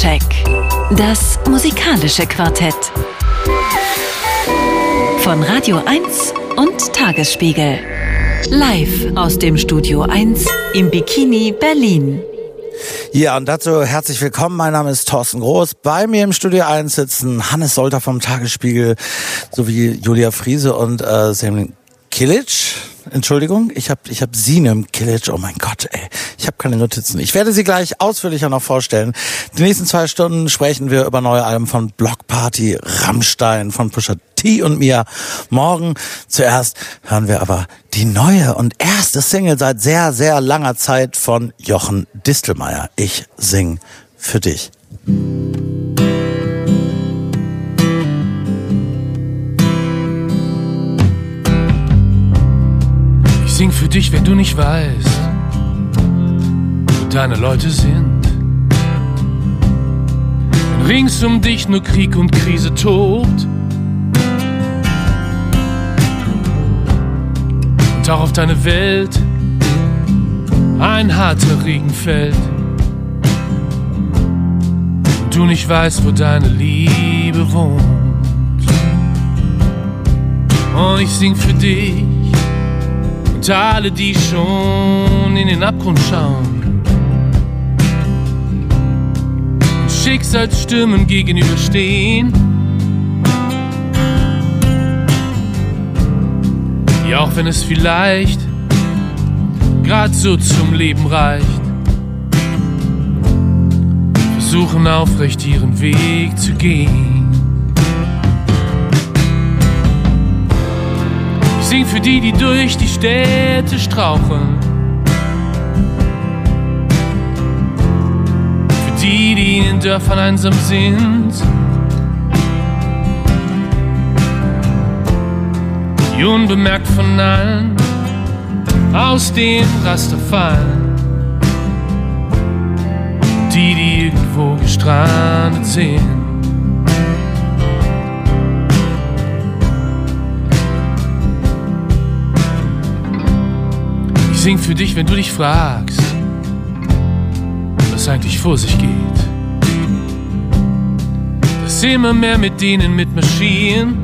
Soundcheck. Das musikalische Quartett. Von Radio 1 und Tagesspiegel. Live aus dem Studio 1 im Bikini Berlin. Ja, und dazu herzlich willkommen. Mein Name ist Thorsten Groß. Bei mir im Studio 1 sitzen Hannes Solter vom Tagesspiegel sowie Julia Friese und äh, Sam Kilic. Entschuldigung, ich habe ich hab Sinem Kilic. Oh mein Gott, ey. Ich habe keine Notizen. Ich werde sie gleich ausführlicher noch vorstellen. Die nächsten zwei Stunden sprechen wir über neue Alben von Block Party, Rammstein, von Pusha T und mir. Morgen zuerst hören wir aber die neue und erste Single seit sehr, sehr langer Zeit von Jochen Distelmeier. Ich sing für dich. Für dich, wenn du nicht weißt, wo deine Leute sind. Wenn rings um dich nur Krieg und Krise tobt. Und auch auf deine Welt ein harter Regen fällt. Und du nicht weißt, wo deine Liebe wohnt. Und ich sing für dich alle, die schon in den Abgrund schauen und Schicksalsstürmen gegenüberstehen. Ja, auch wenn es vielleicht grad so zum Leben reicht, versuchen aufrecht ihren Weg zu gehen. Sing für die, die durch die Städte straucheln. Für die, die in den Dörfern einsam sind. Die unbemerkt von allen aus dem Raster fallen. Die, die irgendwo gestrandet sind. Ich sing für dich, wenn du dich fragst, was eigentlich vor sich geht. Dass immer mehr mit denen mitmarschieren,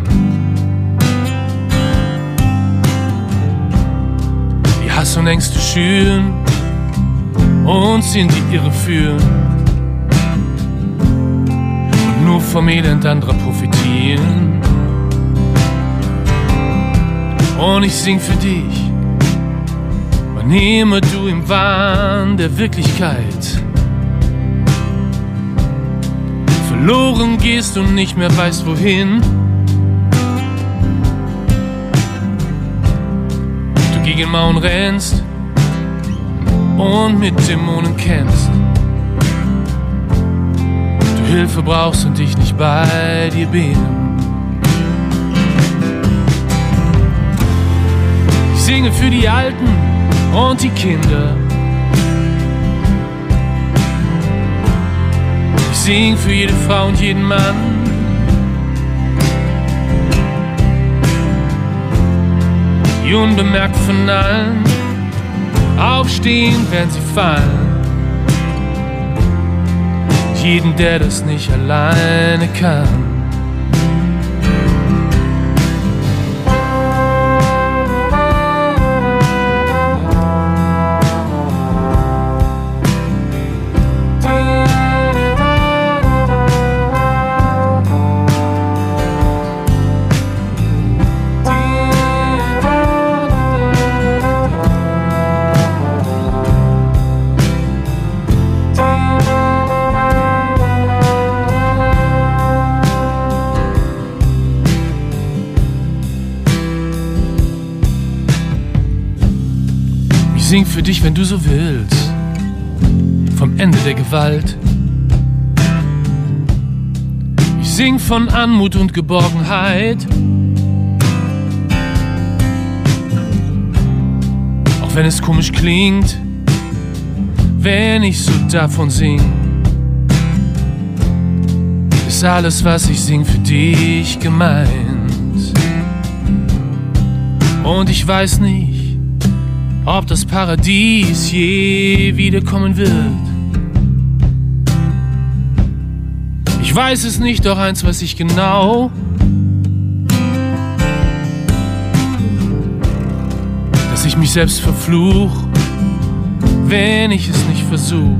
die Hass und Ängste schüren, uns in die Irre führen und nur vom Elend anderer profitieren. Und ich sing für dich Nehme du im Wahn der Wirklichkeit verloren gehst und nicht mehr weißt wohin. Du gegen Mauern rennst und mit Dämonen kämpfst. Du Hilfe brauchst und ich nicht bei dir bin. Ich singe für die Alten und die Kinder. Ich sing für jede Frau und jeden Mann. Die unbemerkt von allen aufstehen, wenn sie fallen. Jeden, der das nicht alleine kann. Sing für dich, wenn du so willst, vom Ende der Gewalt. Ich sing von Anmut und Geborgenheit. Auch wenn es komisch klingt, wenn ich so davon sing, ist alles, was ich sing, für dich gemeint. Und ich weiß nicht, ob das Paradies je wiederkommen wird. Ich weiß es nicht, doch eins weiß ich genau. Dass ich mich selbst verfluch, wenn ich es nicht versuch.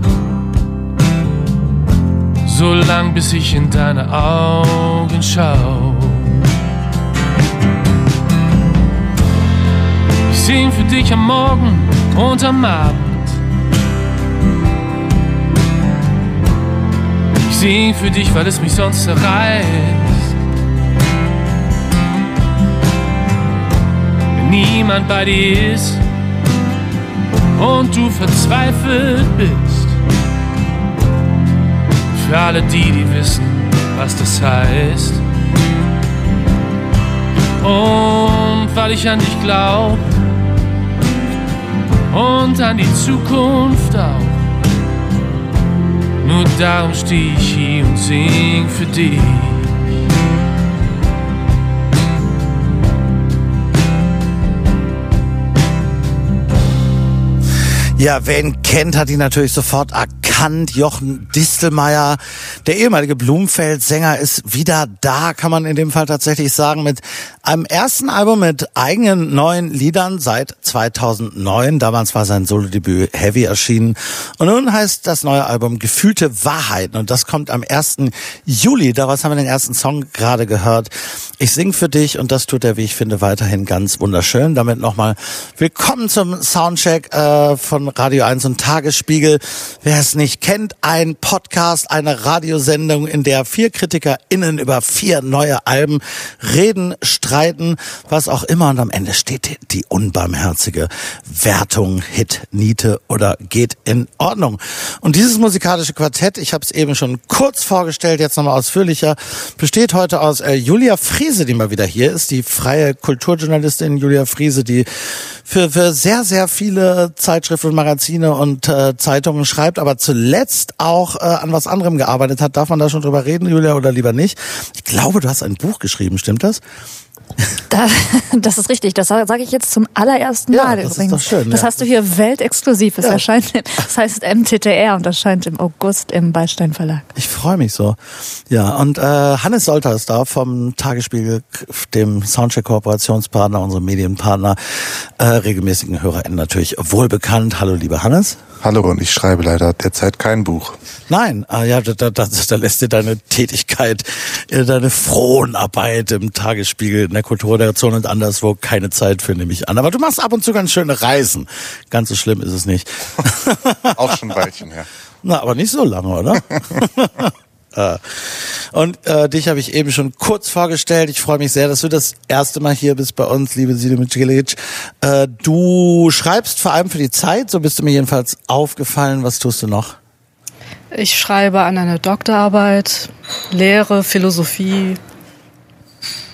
So lang, bis ich in deine Augen schaue. 10 für dich am Morgen und am Abend. Ich sing für dich, weil es mich sonst zerreißt. Wenn niemand bei dir ist und du verzweifelt bist. Für alle die, die wissen, was das heißt. Und weil ich an dich glaub und an die Zukunft auch. Nur darum steh ich hier und sing für dich. Ja, wen kennt, hat ihn natürlich sofort erkannt. Jochen Distelmeier, der ehemalige Blumenfeld-Sänger, ist wieder da, kann man in dem Fall tatsächlich sagen, mit einem ersten Album mit eigenen neuen Liedern seit 2009. Damals war sein Solo-Debüt Heavy erschienen. Und nun heißt das neue Album Gefühlte Wahrheiten. Und das kommt am 1. Juli. Daraus haben wir den ersten Song gerade gehört. Ich sing für dich und das tut er, wie ich finde, weiterhin ganz wunderschön. Damit nochmal willkommen zum Soundcheck äh, von Radio 1 und Tagesspiegel. Wer es nicht kennt, ein Podcast, eine Radiosendung, in der vier KritikerInnen über vier neue Alben reden, streiten, was auch immer. Und am Ende steht die unbarmherzige Wertung, Hit, Niete oder geht in Ordnung. Und dieses musikalische Quartett, ich habe es eben schon kurz vorgestellt, jetzt nochmal ausführlicher, besteht heute aus äh, Julia Friese, die mal wieder hier ist, die freie Kulturjournalistin Julia Friese, die für, für sehr, sehr viele Zeitschriften Magazine und äh, Zeitungen schreibt, aber zuletzt auch äh, an was anderem gearbeitet hat. Darf man da schon drüber reden, Julia, oder lieber nicht? Ich glaube, du hast ein Buch geschrieben, stimmt das? Da, das ist richtig. Das sage ich jetzt zum allerersten Ja, Mal das ist doch schön, das ja. hast du hier weltexklusiv. Es Ja. erscheint, das heißt MTTR und erscheint im August im Beistein Verlag. Ich freue mich so. Ja, und äh, Hannes Solter ist da vom Tagesspiegel, dem Soundcheck-Kooperationspartner, unserem Medienpartner, äh, regelmäßigen HörerInnen natürlich wohlbekannt. Hallo, lieber Hannes. Hallo, und ich schreibe leider derzeit kein Buch. Nein, ah, ja, da, da, da, da lässt dir deine Tätigkeit, äh, deine Fronarbeit im Tagesspiegel, der Kulturredaktion und anderswo keine Zeit für, nehme ich an. Aber du machst ab und zu ganz schöne Reisen. Ganz so schlimm ist es nicht. Auch schon ein Weilchen her. Na, aber nicht so lange, oder? Äh, Und äh, dich habe ich eben schon kurz vorgestellt. Ich freue mich sehr, dass du das erste Mal hier bist bei uns, liebe Sidi Micilic. Äh, du schreibst vor allem für die Zeit, so bist du mir jedenfalls aufgefallen. Was tust du noch? Ich schreibe an einer Doktorarbeit, lehre Philosophie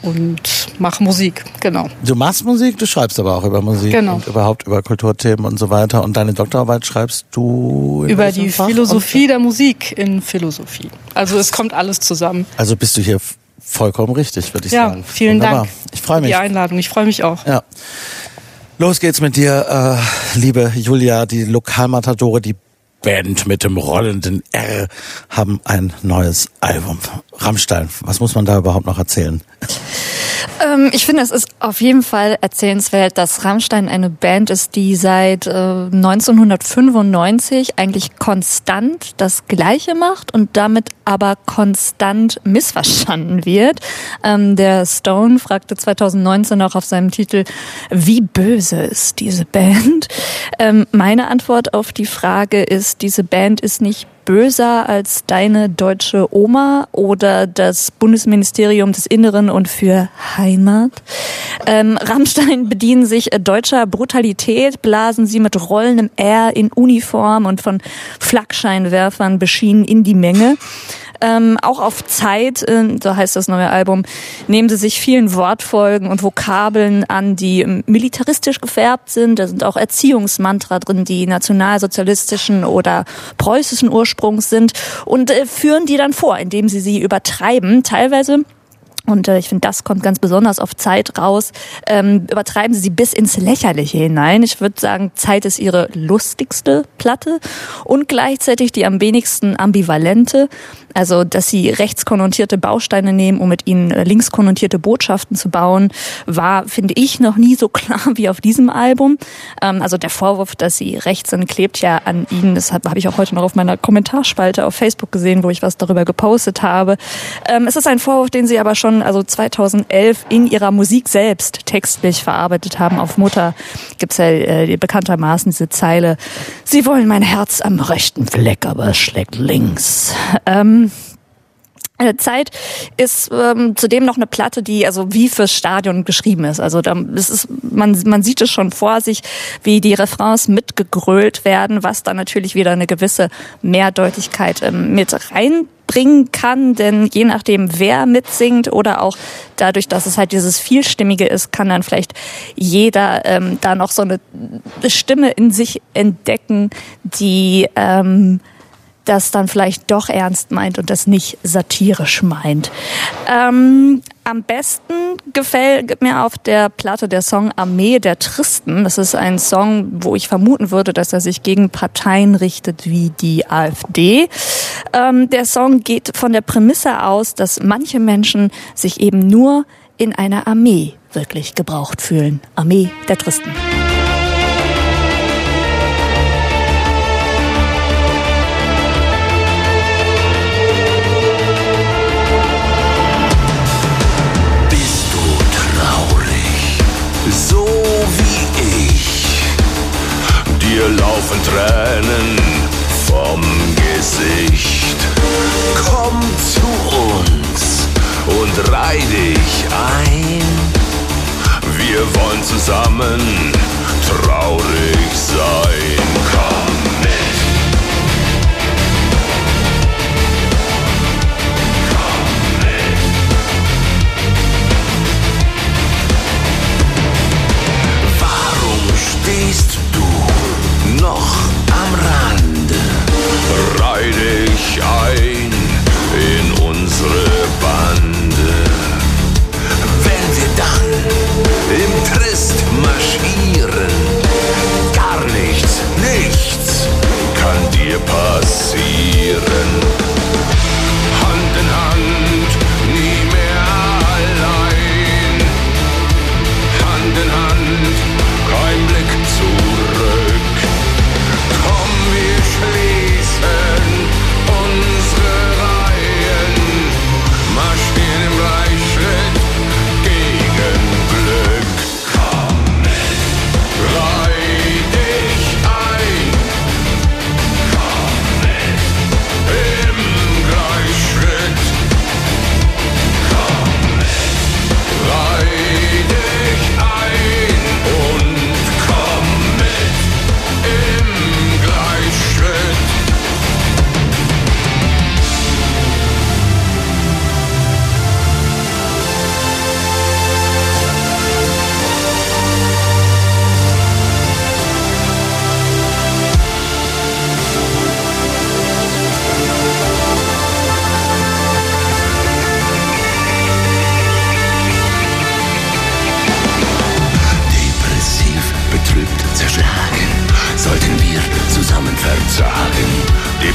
und mache Musik, genau. Du machst Musik, du schreibst aber auch über Musik Genau. und überhaupt über Kulturthemen und so weiter. Und deine Doktorarbeit schreibst du in Über die Fach? Philosophie der Musik in Philosophie. Also es kommt alles zusammen. Also bist du hier vollkommen richtig, würde ich Ja, sagen. vielen Wunderbar. Dank Ich freue mich. die Einladung. Ich freue mich auch. Ja. Los geht's mit dir, äh, liebe Julia, die Lokalmatadore, die Band mit dem rollenden R haben ein neues Album. Rammstein, was muss man da überhaupt noch erzählen? Ähm, ich finde, es ist auf jeden Fall erzählenswert, dass Rammstein eine Band ist, die seit äh, 1995 eigentlich konstant das Gleiche macht und damit aber konstant missverstanden wird. Ähm, der Stone fragte 2019 auch auf seinem Titel, wie böse ist diese Band? Ähm, meine Antwort auf die Frage ist, diese Band ist nicht böser als deine deutsche Oma oder das Bundesministerium des Inneren und für Heimat. Ähm, Rammstein bedienen sich deutscher Brutalität, blasen sie mit rollendem R in Uniform und von Flakscheinwerfern beschienen in die Menge. Ähm, auch auf Zeit, äh, so heißt das neue Album, nehmen sie sich vielen Wortfolgen und Vokabeln an, die militaristisch gefärbt sind. Da sind auch Erziehungsmantra drin, die nationalsozialistischen oder preußischen Ursprungs sind und äh, führen die dann vor, indem sie sie übertreiben. Teilweise und äh, ich finde, das kommt ganz besonders auf Zeit raus. Ähm, übertreiben sie sie bis ins Lächerliche hinein. Ich würde sagen, Zeit ist ihre lustigste Platte und gleichzeitig die am wenigsten ambivalente. Also, dass sie rechtskonnotierte Bausteine nehmen, um mit ihnen äh, linkskonnotierte Botschaften zu bauen, war, finde ich, noch nie so klar wie auf diesem Album. Ähm, also der Vorwurf, dass sie rechts sind, klebt ja an ihnen. Das habe ich auch heute noch auf meiner Kommentarspalte auf Facebook gesehen, wo ich was darüber gepostet habe. Ähm, es ist ein Vorwurf, den sie aber schon also 2011 in ihrer Musik selbst textlich verarbeitet haben. Auf Mutter gibt's ja äh, bekanntermaßen diese Zeile, Sie wollen mein Herz am rechten Fleck, aber es schlägt links. Ähm, Zeit ist ähm, zudem noch eine Platte, die also wie fürs Stadion geschrieben ist. Also da, das ist, man, man sieht es schon vor sich, wie die Refrains mitgegrölt werden, was dann natürlich wieder eine gewisse Mehrdeutigkeit ähm, mit reinbringen kann, denn je nachdem, wer mitsingt oder auch dadurch, dass es halt dieses Vielstimmige ist, kann dann vielleicht jeder ähm, da noch so eine Stimme in sich entdecken, die ähm, das dann vielleicht doch ernst meint und das nicht satirisch meint. Ähm, am besten gefällt mir auf der Platte der Song Armee der Tristen. Das ist ein Song, wo ich vermuten würde, dass er sich gegen Parteien richtet wie die AfD. Ähm, der Song geht von der Prämisse aus, dass manche Menschen sich eben nur in einer Armee wirklich gebraucht fühlen. Armee der Tristen. Laufen Tränen vom Gesicht. Komm zu uns und reih dich ein. Wir wollen zusammen traurig sein. Stehst Reih dich ein in unsere Bande. Wenn wir dann im Trist marschieren, gar nichts, nichts kann dir passieren.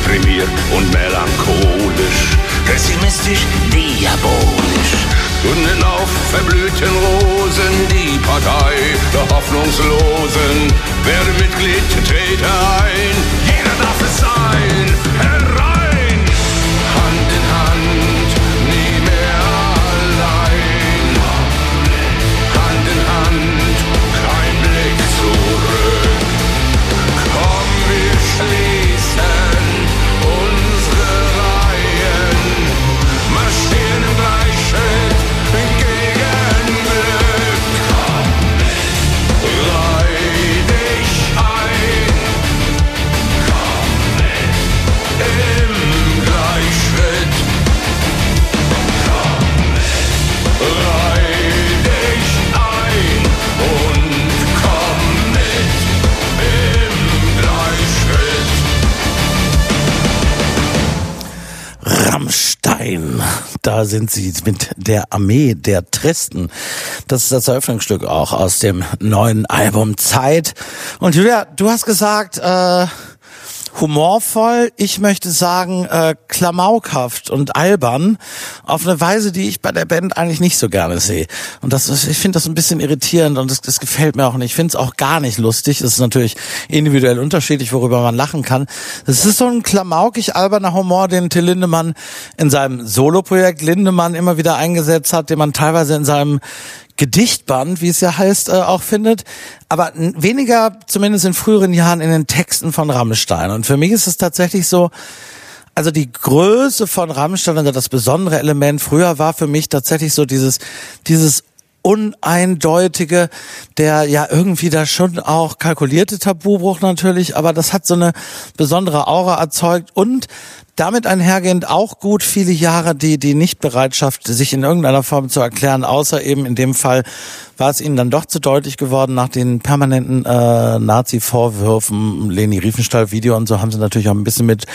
Deprimiert und melancholisch, pessimistisch, diabolisch. Gründen auf verblühten Rosen die Partei der Hoffnungslosen. Werde Mitglied, trete ein, jeder darf es sein, herein. Sind sie mit der Armee der Tristen. Das ist das Eröffnungsstück auch aus dem neuen Album Zeit. Und Julia, du hast gesagt, äh, humorvoll, ich möchte sagen äh, klamaukhaft und albern auf eine Weise, die ich bei der Band eigentlich nicht so gerne sehe. Und das ist, ich finde das ein bisschen irritierend und das, das gefällt mir auch nicht. Ich finde es auch gar nicht lustig. Es ist natürlich individuell unterschiedlich, worüber man lachen kann. Es ist so ein klamaukig alberner Humor, den Till Lindemann in seinem Soloprojekt Lindemann immer wieder eingesetzt hat, den man teilweise in seinem Gedichtband, wie es ja heißt, äh, auch findet, aber weniger zumindest in früheren Jahren in den Texten von Rammstein. Und für mich ist es tatsächlich so, also die Größe von Rammstein oder das besondere Element früher war für mich tatsächlich so dieses, dieses uneindeutige, der ja irgendwie da schon auch kalkulierte Tabubruch natürlich, aber das hat so eine besondere Aura erzeugt und damit einhergehend auch gut viele Jahre die, die Nichtbereitschaft, sich in irgendeiner Form zu erklären, außer eben in dem Fall war es ihnen dann doch zu deutlich geworden nach den permanenten äh, Nazi-Vorwürfen, Leni Riefenstahl-Video und so haben sie natürlich auch ein bisschen mit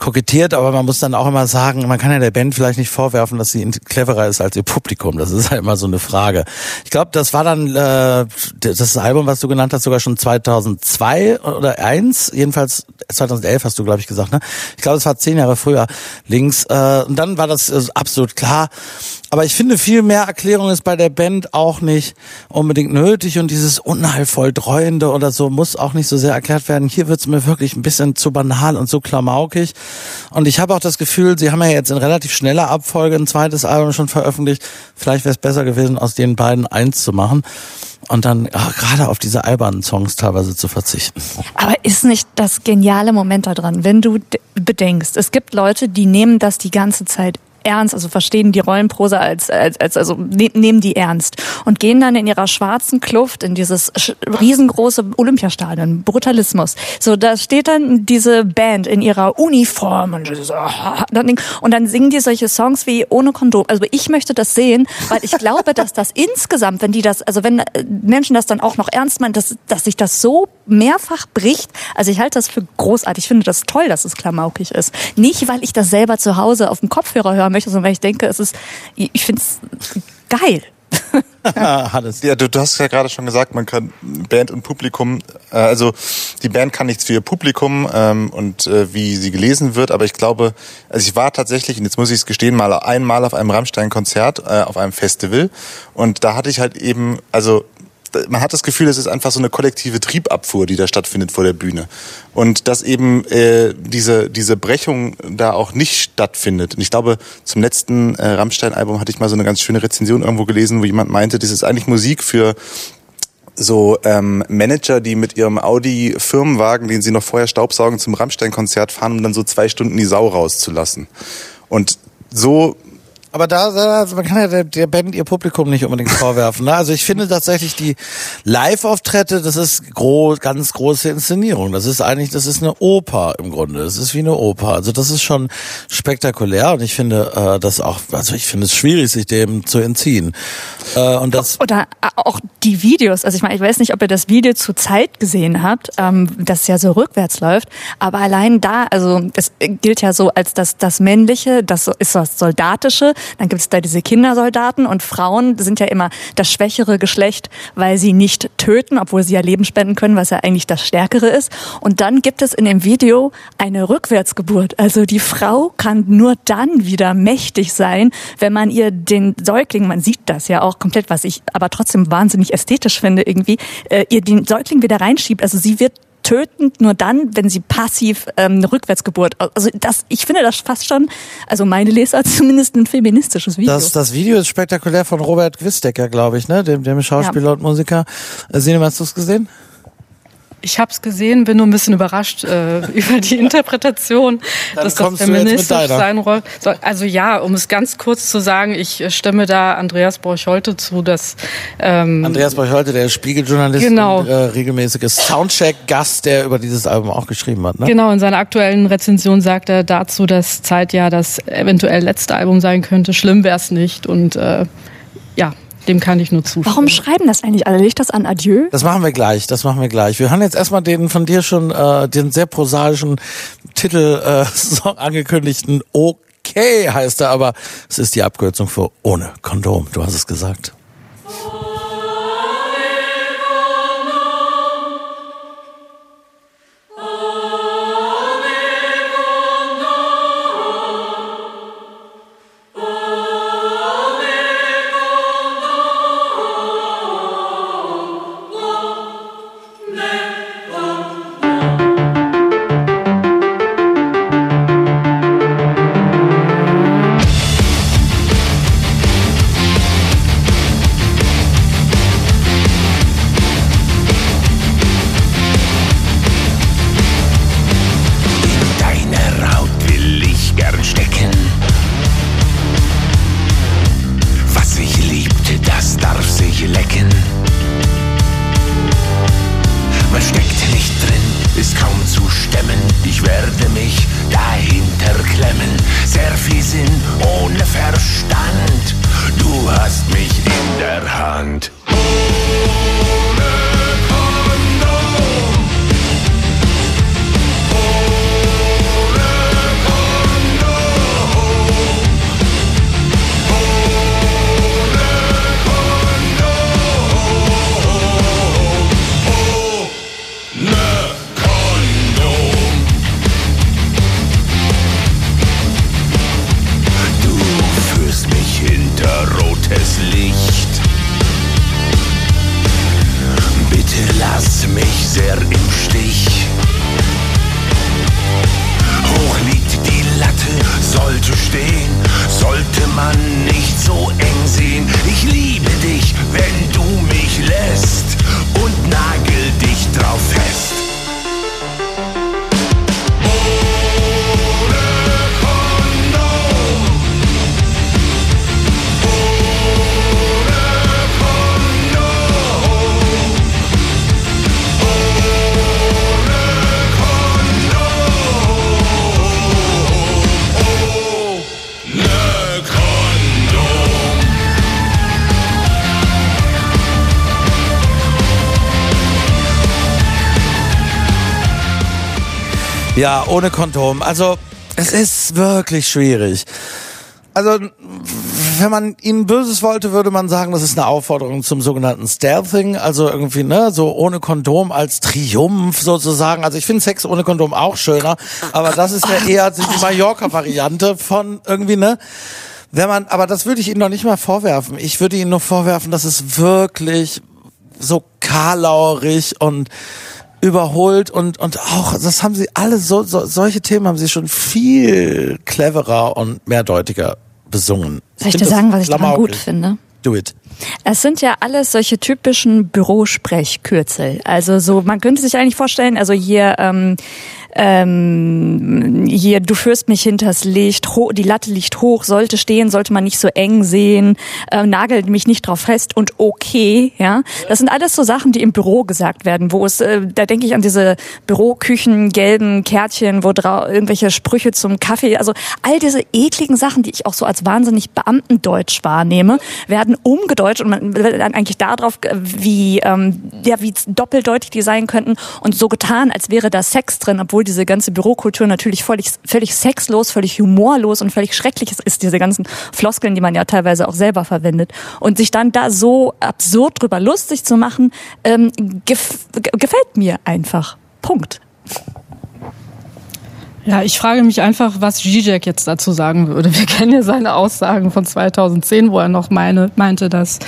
kokettiert, aber man muss dann auch immer sagen, man kann ja der Band vielleicht nicht vorwerfen, dass sie cleverer ist als ihr Publikum. Das ist halt immer so eine Frage. Ich glaube, das war dann äh, das Album, was du genannt hast, sogar schon 2002 oder eins, jedenfalls 2011 hast du, glaube ich, gesagt. Ne? Ich glaube, es war zehn Jahre früher links. Äh, und dann war das äh, absolut klar. Aber ich finde, viel mehr Erklärung ist bei der Band auch nicht unbedingt nötig und dieses unheilvoll Dreuende oder so muss auch nicht so sehr erklärt werden. Hier wird's mir wirklich ein bisschen zu banal und so klamaukig. Und ich habe auch das Gefühl, sie haben ja jetzt in relativ schneller Abfolge ein zweites Album schon veröffentlicht. Vielleicht wäre es besser gewesen, aus den beiden eins zu machen und dann ach, gerade auf diese albernen Songs teilweise zu verzichten. Aber ist nicht das geniale Moment daran, wenn du bedenkst, es gibt Leute, die nehmen das die ganze Zeit ernst, also verstehen die Rollenprosa als, als, als also ne, nehmen die ernst und gehen dann in ihrer schwarzen Kluft in dieses riesengroße Olympiastadion, Brutalismus. So, da steht dann diese Band in ihrer Uniform und, und dann singen die solche Songs wie ohne Kondom. Also ich möchte das sehen, weil ich glaube, dass das insgesamt, wenn die das, also wenn äh, Menschen das dann auch noch ernst meinen, dass, dass sich das so mehrfach bricht. Also ich halte das für großartig. Ich finde das toll, dass es klamaukig ist. Nicht, weil ich das selber zu Hause auf dem Kopfhörer hören möchte, sondern weil ich denke, es ist, ich finde es geil. Hannes. Ja, du, du hast ja gerade schon gesagt, man kann Band und Publikum, äh, also die Band kann nichts für ihr Publikum ähm, und äh, wie sie gelesen wird, aber ich glaube, also ich war tatsächlich, und jetzt muss ich es gestehen, mal einmal auf einem Rammstein-Konzert, äh, auf einem Festival und da hatte ich halt eben, also man hat das Gefühl, es ist einfach so eine kollektive Triebabfuhr, die da stattfindet vor der Bühne. Und dass eben äh, diese, diese Brechung da auch nicht stattfindet. Und ich glaube, zum letzten äh, Rammstein-Album hatte ich mal so eine ganz schöne Rezension irgendwo gelesen, wo jemand meinte, das ist eigentlich Musik für so ähm, Manager, die mit ihrem Audi-Firmenwagen, den sie noch vorher staubsaugen, zum Rammstein-Konzert fahren, um dann so zwei Stunden die Sau rauszulassen. Und so aber da, da man kann ja der, der Band ihr Publikum nicht unbedingt vorwerfen. Ne? Also ich finde tatsächlich die Live-Auftritte, das ist groß, ganz große Inszenierung. Das ist eigentlich, das ist eine Oper im Grunde. Das ist wie eine Oper. Also das ist schon spektakulär und ich finde äh, das auch, also ich finde es schwierig, sich dem zu entziehen. Äh, und das oder auch die Videos. Also ich meine, ich weiß nicht, ob ihr das Video zu Zeit gesehen habt, ähm, das ja so rückwärts läuft. Aber allein da, also es gilt ja so als das das männliche, das ist das soldatische dann gibt es da diese Kindersoldaten und Frauen sind ja immer das schwächere Geschlecht, weil sie nicht töten, obwohl sie ja Leben spenden können, was ja eigentlich das Stärkere ist. Und dann gibt es in dem Video eine Rückwärtsgeburt. Also die Frau kann nur dann wieder mächtig sein, wenn man ihr den Säugling, man sieht das ja auch komplett, was ich aber trotzdem wahnsinnig ästhetisch finde irgendwie, äh, ihr den Säugling wieder reinschiebt. Also sie wird tötend nur dann, wenn sie passiv ähm, eine Rückwärtsgeburt. Also das, ich finde das fast schon, also meine Leser zumindest ein feministisches Video. Das, das Video ist spektakulär von Robert Gwistecker, glaube ich, ne, dem, dem Schauspieler ja. und Musiker. Äh, Sinem, hast du es gesehen? Ich habe es gesehen, bin nur ein bisschen überrascht äh, über die Interpretation, dass das feministisch sein soll. Also ja, um es ganz kurz zu sagen, ich stimme da Andreas Borcholte zu, dass ähm, Andreas Borcholte, der Spiegeljournalist genau. und äh, regelmäßiges Soundcheck-Gast, der über dieses Album auch geschrieben hat. Ne? Genau, in seiner aktuellen Rezension sagt er dazu, dass Zeit ja das eventuell letzte Album sein könnte. Schlimm wäre es nicht und äh, dem kann ich nur zustimmen. Warum schreiben das eigentlich alle? Liegt das an Adieu? Das machen wir gleich, das machen wir gleich. Wir haben jetzt erstmal den von dir schon, äh, den sehr prosaischen Titel äh, angekündigten OK okay heißt er, aber es ist die Abkürzung für ohne Kondom. Du hast es gesagt. Ja, ohne Kondom. Also, es ist wirklich schwierig. Also, wenn man ihnen Böses wollte, würde man sagen, das ist eine Aufforderung zum sogenannten Stealthing, also irgendwie, ne, so ohne Kondom als Triumph sozusagen. Also ich finde Sex ohne Kondom auch schöner, aber das ist ja eher die Mallorca-Variante von irgendwie, ne? Wenn man, aber das würde ich ihnen noch nicht mal vorwerfen. Ich würde ihnen nur vorwerfen, dass es wirklich so karlaurig und überholt und und auch das haben sie alle so, so solche Themen haben sie schon viel cleverer und mehrdeutiger besungen. Soll ich, ich dir sagen, was ich daran gut finde? Do it. Es sind ja alles solche typischen Bürosprechkürzel. Also so, man könnte sich eigentlich vorstellen, also hier ähm, ähm, hier, du führst mich hinters Licht, die Latte liegt hoch, sollte stehen, sollte man nicht so eng sehen, äh, nagelt mich nicht drauf fest und okay, ja. Das sind alles so Sachen, die im Büro gesagt werden, wo es, äh, da denke ich an diese Büroküchen, gelben Kärtchen, wo drau irgendwelche Sprüche zum Kaffee, also all diese ekligen Sachen, die ich auch so als wahnsinnig Beamtendeutsch wahrnehme, werden umgedeutscht und man wird dann eigentlich darauf, wie, ähm, ja, wie doppeldeutig die sein könnten und so getan, als wäre da Sex drin, obwohl diese ganze Bürokultur natürlich völlig, völlig sexlos, völlig humorlos und völlig schrecklich ist, diese ganzen Floskeln, die man ja teilweise auch selber verwendet. Und sich dann da so absurd drüber lustig zu machen, ähm, gef gefällt mir einfach. Punkt. Ja, ich frage mich einfach, was Zizek jetzt dazu sagen würde. Wir kennen ja seine Aussagen von 2010, wo er noch meine, meinte, dass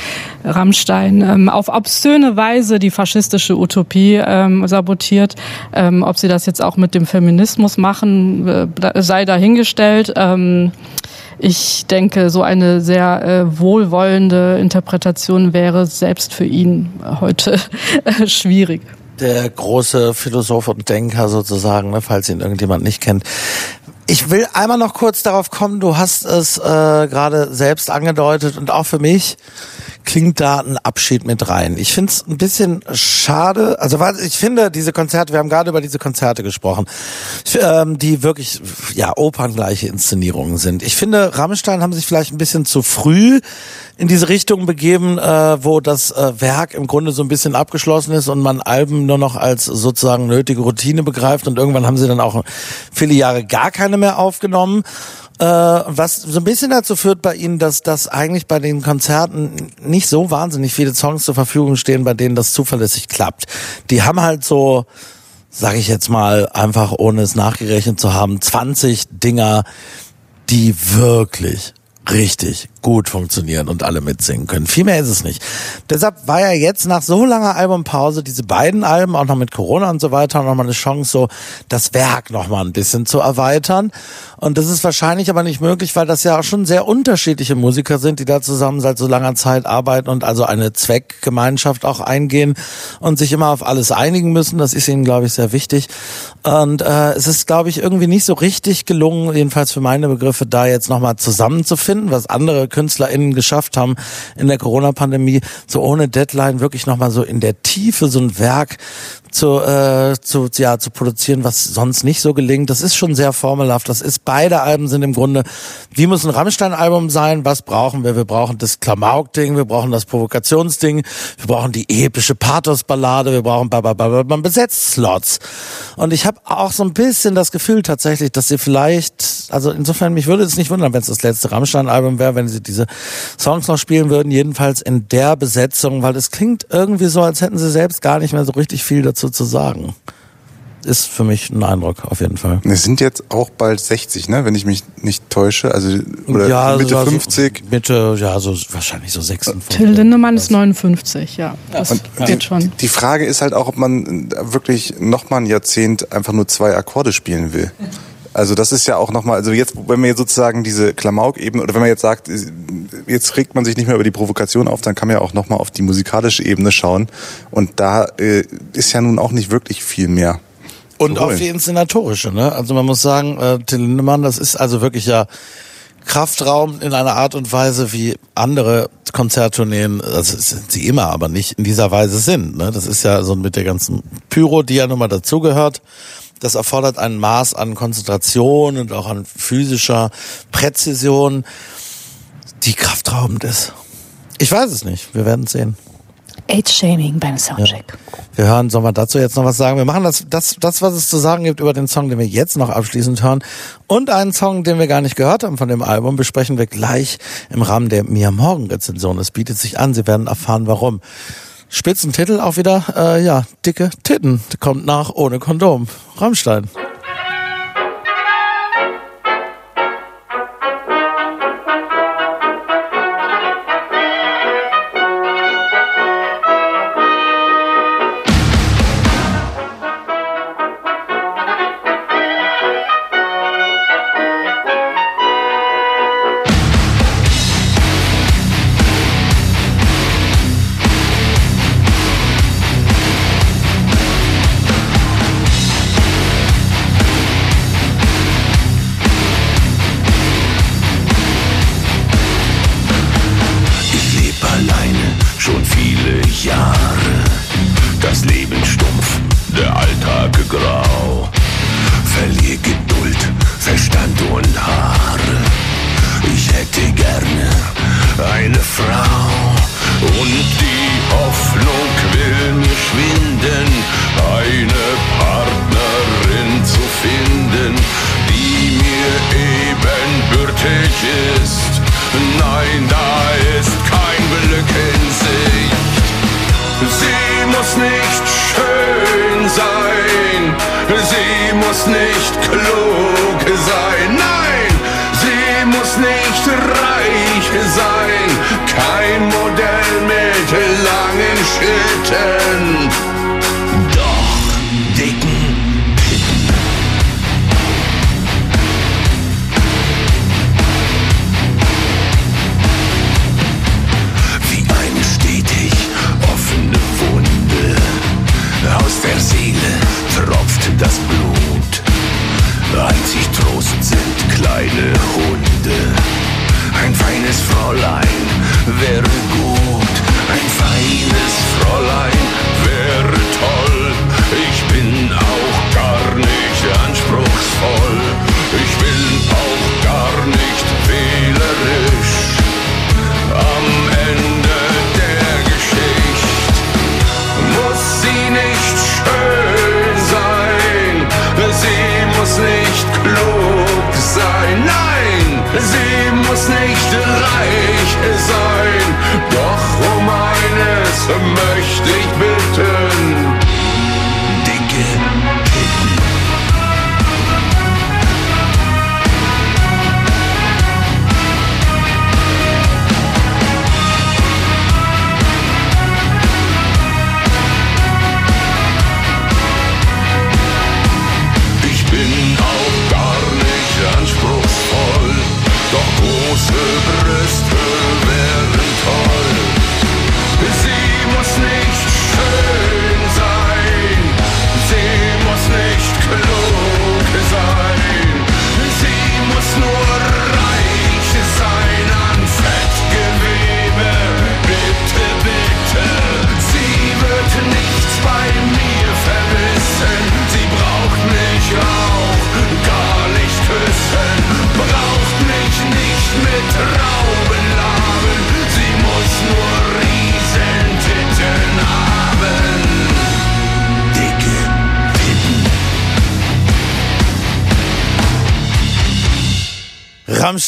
Rammstein ähm, auf obszöne Weise die faschistische Utopie ähm, sabotiert. Ähm, ob sie das jetzt auch mit dem Feminismus machen, äh, sei dahingestellt. Ähm, ich denke, so eine sehr äh, wohlwollende Interpretation wäre selbst für ihn heute äh, schwierig der große Philosoph und Denker sozusagen, ne, falls ihn irgendjemand nicht kennt. Ich will einmal noch kurz darauf kommen, du hast es äh, gerade selbst angedeutet und auch für mich klingt da ein Abschied mit rein. Ich finde es ein bisschen schade, also ich finde, diese Konzerte, wir haben gerade über diese Konzerte gesprochen, ähm, die wirklich ja operngleiche Inszenierungen sind. Ich finde, Rammstein haben sich vielleicht ein bisschen zu früh in diese Richtung begeben, äh, wo das äh, Werk im Grunde so ein bisschen abgeschlossen ist und man Alben nur noch als sozusagen nötige Routine begreift und irgendwann haben sie dann auch viele Jahre gar keine mehr aufgenommen. Äh, was so ein bisschen dazu führt bei ihnen, dass das eigentlich bei den Konzerten nicht so wahnsinnig viele Songs zur Verfügung stehen, bei denen das zuverlässig klappt. Die haben halt so, sag ich jetzt mal, einfach ohne es nachgerechnet zu haben, 20 Dinger, die wirklich richtig gut funktionieren und alle mitsingen können. Viel mehr ist es nicht. Deshalb war ja jetzt nach so langer Albumpause diese beiden Alben, auch noch mit Corona und so weiter, nochmal eine Chance, so das Werk nochmal ein bisschen zu erweitern. Und das ist wahrscheinlich aber nicht möglich, weil das ja auch schon sehr unterschiedliche Musiker sind, die da zusammen seit so langer Zeit arbeiten und also eine Zweckgemeinschaft auch eingehen und sich immer auf alles einigen müssen. Das ist ihnen, glaube ich, sehr wichtig. Und äh, es ist, glaube ich, irgendwie nicht so richtig gelungen, jedenfalls für meine Begriffe, da jetzt nochmal zusammenzufinden, was andere KünstlerInnen geschafft haben in der Corona-Pandemie, so ohne Deadline wirklich nochmal so in der Tiefe so ein Werk zu, äh, zu, ja, zu produzieren, was sonst nicht so gelingt. Das ist schon sehr formelhaft. Das ist, beide Alben sind im Grunde, wie muss ein Rammstein-Album sein? Was brauchen wir? Wir brauchen das Klamauk-Ding, wir brauchen das Provokationsding, wir brauchen die epische Pathos-Ballade, wir brauchen man besetzt Slots. Und ich habe auch so ein bisschen das Gefühl tatsächlich, dass sie vielleicht, also insofern, mich würde es nicht wundern, wenn es das letzte Rammstein-Album wäre, wenn sie diese Songs noch spielen würden, jedenfalls in der Besetzung, weil es klingt irgendwie so, als hätten sie selbst gar nicht mehr so richtig viel dazu dazu zu sagen. Ist für mich ein Eindruck, auf jeden Fall. Es sind jetzt auch bald 60, ne, wenn ich mich nicht täusche. Also, oder ja, Mitte so 50. Mitte, ja, so wahrscheinlich so 56. Till Lindemann ist 59, ja. Das und geht schon. Die Frage ist halt auch, ob man wirklich nochmal ein Jahrzehnt einfach nur zwei Akkorde spielen will. Also das ist ja auch nochmal, also jetzt, wenn man jetzt sozusagen diese Klamauk-Ebene, oder wenn man jetzt sagt, jetzt regt man sich nicht mehr über die Provokation auf, dann kann man ja auch nochmal auf die musikalische Ebene schauen. Und da äh, ist ja nun auch nicht wirklich viel mehr. Und auf die inszenatorische, ne? Also man muss sagen, äh, Till Lindemann, das ist also wirklich ja Kraftraum in einer Art und Weise, wie andere Konzerttourneen, also sind sie immer, aber nicht in dieser Weise sind. Ne? Das ist ja so mit der ganzen Pyro, die ja nun mal dazugehört. Das erfordert ein Maß an Konzentration und auch an physischer Präzision, die kraftraubend ist. Ich weiß es nicht. Wir werden es sehen. Age-Shaming beim Soundcheck. Ja. Wir hören, sollen wir dazu jetzt noch was sagen? Wir machen das, das, das, was es zu sagen gibt über den Song, den wir jetzt noch abschließend hören. Und einen Song, den wir gar nicht gehört haben von dem Album, besprechen wir gleich im Rahmen der Mia Morgen Rezension. Es bietet sich an. Sie werden erfahren, warum. Spitzentitel auch wieder, äh, ja, dicke Titten. Kommt nach ohne Kondom. Rammstein.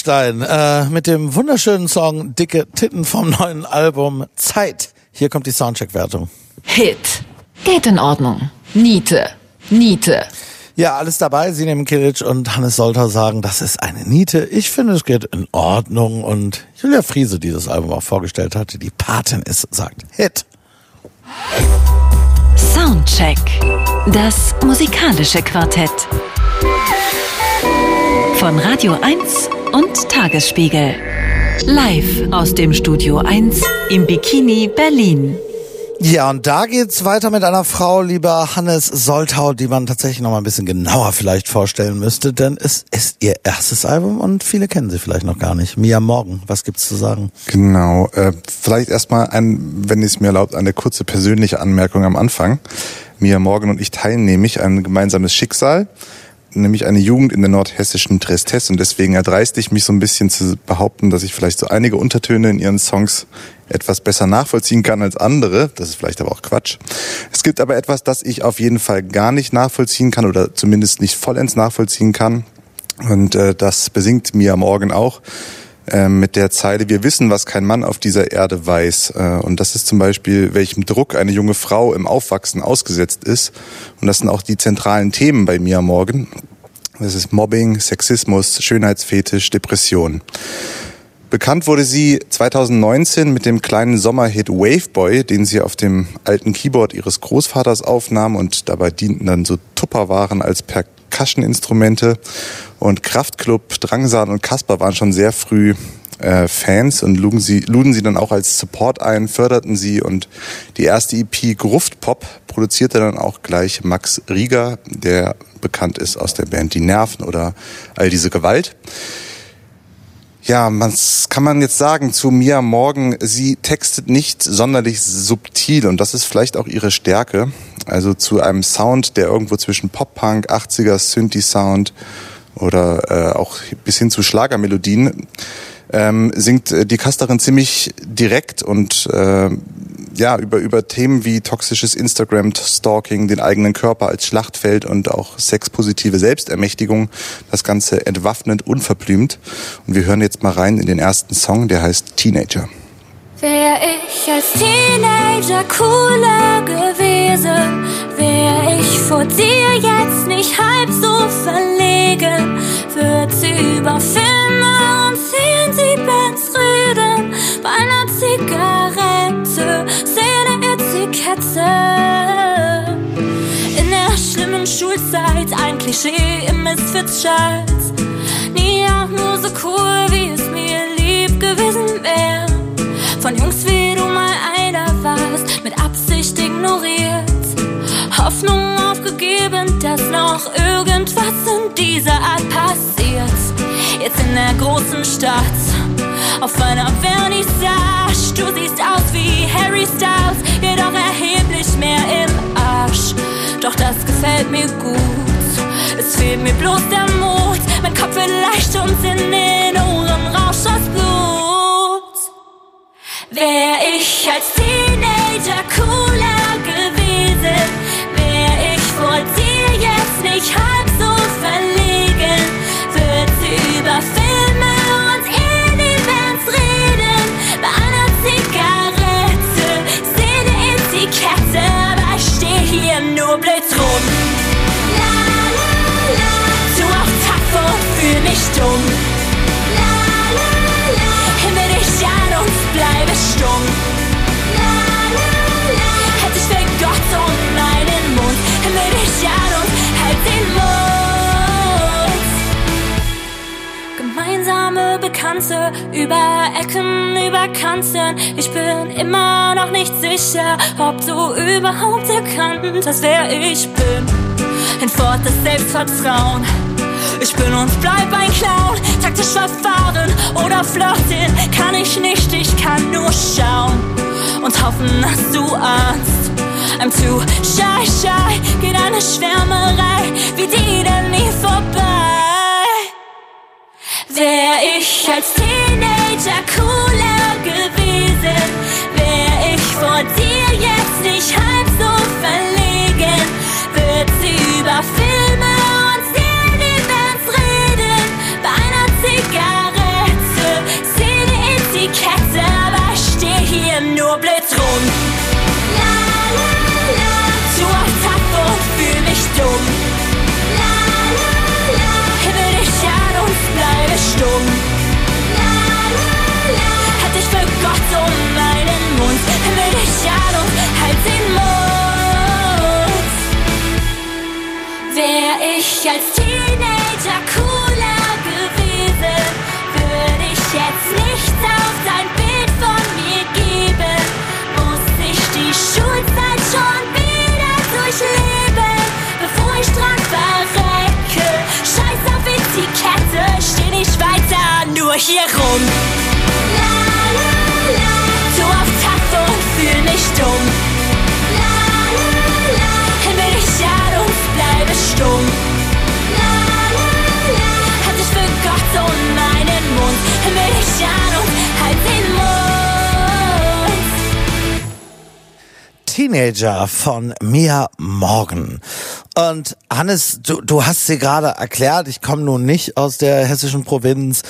Rammstein äh, mit dem wunderschönen Song Dicke Titten vom neuen Album Zeit. Hier kommt die Soundcheck-Wertung. Hit. Geht in Ordnung. Niete. Niete. Ja, alles dabei. Sie nehmen Kilic und Hannes Solter sagen, das ist eine Niete. Ich finde, es geht in Ordnung. Und Julia Friese, die das Album auch vorgestellt hatte, die Patin ist, sagt Hit. Soundcheck. Das musikalische Quartett. Von Radio 1 und Tagesspiegel. Live aus dem Studio 1 im Bikini Berlin. Ja, und da geht's weiter mit einer Frau, lieber Hannes Soltau, die man tatsächlich noch mal ein bisschen genauer vielleicht vorstellen müsste, denn es ist ihr erstes Album und viele kennen sie vielleicht noch gar nicht. Mia Morgan, was gibt's zu sagen? Genau, äh, vielleicht erstmal ein, wenn es mir erlaubt, eine kurze persönliche Anmerkung am Anfang. Mia Morgan und ich teilen nämlich ein gemeinsames Schicksal nämlich eine Jugend in der nordhessischen Tristesse und deswegen erdreiste ich mich so ein bisschen zu behaupten, dass ich vielleicht so einige Untertöne in ihren Songs etwas besser nachvollziehen kann als andere. Das ist vielleicht aber auch Quatsch. Es gibt aber etwas, das ich auf jeden Fall gar nicht nachvollziehen kann oder zumindest nicht vollends nachvollziehen kann. Und äh, das besingt mir Morgen auch mit der Zeile, wir wissen, was kein Mann auf dieser Erde weiß. Äh, und das ist zum Beispiel, welchem Druck eine junge Frau im Aufwachsen ausgesetzt ist. Und das sind auch die zentralen Themen bei mir Morgen. Das ist Mobbing, Sexismus, Schönheitsfetisch, Depression. Bekannt wurde sie 2019 mit dem kleinen Sommerhit Waveboy, den sie auf dem alten Keyboard ihres Großvaters aufnahm und dabei dienten dann so Tupperwaren als Percussion-Instrumente. Und Kraftklub, Drangsal und Kasper waren schon sehr früh äh, Fans und luden sie, luden sie dann auch als Support ein, förderten sie und die erste EP Gruftpop produzierte dann auch gleich Max Rieger, der bekannt ist aus der Band Die Nerven oder all diese Gewalt. Ja, was kann man jetzt sagen zu Mia Morgan? Sie textet nicht sonderlich subtil und das ist vielleicht auch ihre Stärke. Also zu einem Sound, der irgendwo zwischen Pop-Punk, 80er Synthi-Sound oder äh, auch bis hin zu Schlagermelodien ähm, singt äh, die Casterin ziemlich direkt und äh, ja über über Themen wie toxisches Instagram Stalking, den eigenen Körper als Schlachtfeld und auch sexpositive Selbstermächtigung, das ganze entwaffnend unverblümt und wir hören jetzt mal rein in den ersten Song, der heißt Teenager. Wär ich als Teenager cooler gewesen, wär ich vor dir jetzt nicht halb so verlegen, würd sie über Filme reden, bei einer Zigarette, Szene Etikette. In der schlimmen Schulzeit ein Klischee im Misfits-Charts, nie auch nur so cool, wie es mir lieb gewesen wäre. Von Jungs wie du mal einer warst, mit Absicht ignoriert. Hoffnung aufgegeben, dass noch irgendwas in dieser Art passiert. Jetzt in der großen Stadt, auf einer Vernissage. Du siehst aus wie Harry Styles, jedoch erheblich mehr im Arsch. Doch das gefällt mir gut. Es fehlt mir bloß der Mut, mein Kopf wird leicht und in den Ohren rauscht das Blut. Wär ich als Teenager cooler nicht halb so verlegen. Wird sie über Filme und Indie-Bands reden. Bei einer Zigarette sehe ich Etikette, aber ich steh hier nur blöd rum. La la la, zu oft tapfer, fühl mich dumm. Bekannte über Ecken, über Kanten. Ich bin immer noch nicht sicher, ob du überhaupt erkannt hast, wer ich bin. Hinfort das Selbstvertrauen. Ich bin und bleib ein Clown, taktisch verfahren oder flirten kann ich nicht, ich kann nur schauen und hoffen, dass du ahnst. I'm too shy, shy, geht eine Schwärmerei wie die denn nie vorbei. Wär ich als Teenager cooler gewesen, wär ich vor dir jetzt nicht halb so verlegen, wird sie über Filme und Serien-Events reden, bei einer Zigarette, Szene Etikette, aber steh hier nur blöd Wär ich als Teenager cooler gewesen, würde ich jetzt nichts auf dein Bild von mir geben. Muss ich die Schulzeit schon wieder durchleben ich dran verrecke. Scheiß auf Etikette, steh nicht weiter nur hier rum. La, la, la. Zu oft Takt und fühl mich dumm. Stumm. La, la, la. Halt dich für Gott und meinen Mund. Himmel ich an und halt den Mund. Teenager von Mia Morgan. Und Hannes, du, du hast sie gerade erklärt, ich komme nun nicht aus der hessischen Provinz.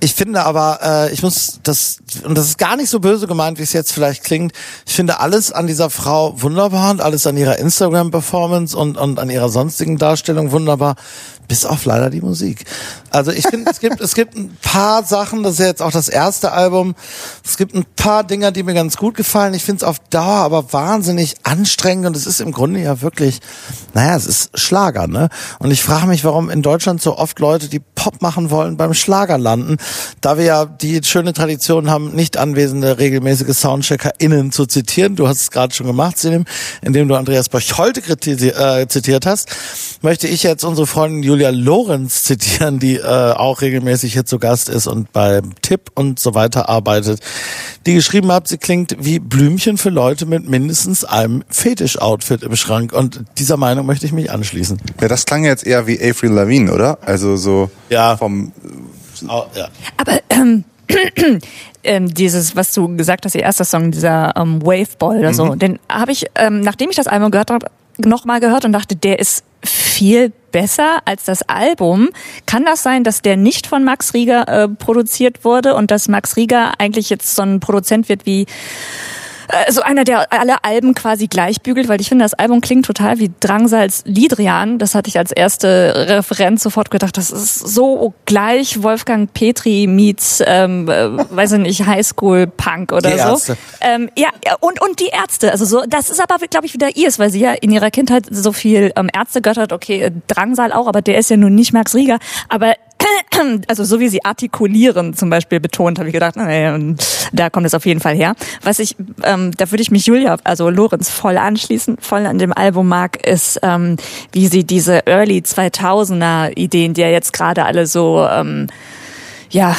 Ich finde aber, äh, ich muss das, und das ist gar nicht so böse gemeint, wie es jetzt vielleicht klingt, ich finde alles an dieser Frau wunderbar und alles an ihrer Instagram-Performance und, und an ihrer sonstigen Darstellung wunderbar, bis auf leider die Musik. Also ich finde, es gibt, es gibt ein paar Sachen, das ist ja jetzt auch das erste Album, es gibt ein paar Dinger, die mir ganz gut gefallen. Ich finde es auf Dauer aber wahnsinnig anstrengend und es ist im Grunde ja wirklich, naja, es ist Schlager, ne? Und ich frage mich, warum in Deutschland so oft Leute, die Pop machen wollen, beim Schlager landen, da wir ja die schöne Tradition haben, nicht anwesende regelmäßige SoundcheckerInnen zu zitieren. Du hast es gerade schon gemacht, Sinim, indem du Andreas Bocholte äh, zitiert hast, möchte ich jetzt unsere Freundin Julia Lorenz zitieren, die äh, auch regelmäßig hier zu Gast ist und beim Tipp und so weiter arbeitet, die geschrieben hat, sie klingt wie Blümchen für Leute mit mindestens einem Fetisch-Outfit im Schrank. Und dieser Meinung möchte ich mich anschließen. Ja, das klang jetzt eher wie Avril Lavigne, oder? Also so ja. vom... Oh, ja. Aber ähm, ähm, dieses, was du gesagt hast, ihr erster Song, dieser ähm, Waveball oder so, mhm. den habe ich, ähm, nachdem ich das Album gehört habe, nochmal gehört und dachte, der ist viel besser als das Album. Kann das sein, dass der nicht von Max Rieger äh, produziert wurde und dass Max Rieger eigentlich jetzt so ein Produzent wird wie äh, so einer, der alle Alben quasi gleich bügelt, weil ich finde, das Album klingt total wie Drangsals Lidrian. Das hatte ich als erste Referenz sofort gedacht. Das ist so gleich Wolfgang Petri meets, ähm, äh, weiß ich nicht, Highschool Punk oder die so. Ärzte. Ähm, ja, und und die Ärzte. Also so, das ist aber glaube ich wieder ihrs, weil sie ja in ihrer Kindheit so viel ähm, Ärzte göttert. Okay, Drangsal auch, aber der ist ja nun nicht Max Rieger. Aber also so wie sie artikulieren zum Beispiel betont, habe ich gedacht, naja, da kommt es auf jeden Fall her. Was ich, ähm, da würde ich mich Julia, also Lorenz voll anschließen, voll an dem Album mag, ist, ähm, wie sie diese Early 2000er Ideen, die ja jetzt gerade alle so ähm, ja,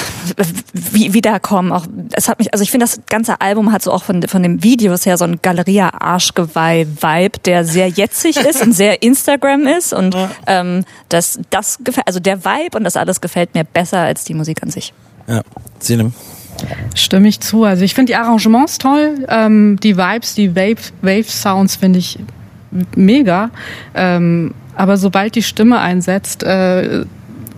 wie, wiederkommen. Auch, es hat mich, also ich finde, das ganze Album hat so auch von, von den Videos her so ein Galeria-Arschgeweih-Vibe, der sehr jetzig ist und sehr Instagram ist. Und ja. ähm, das, das gefällt, also der Vibe und das alles gefällt mir besser als die Musik an sich. Ja, Sinem. Stimme ich zu. Also ich finde die Arrangements toll, ähm, die Vibes, die Wave-Sounds finde ich mega. Ähm, aber sobald die Stimme einsetzt, äh,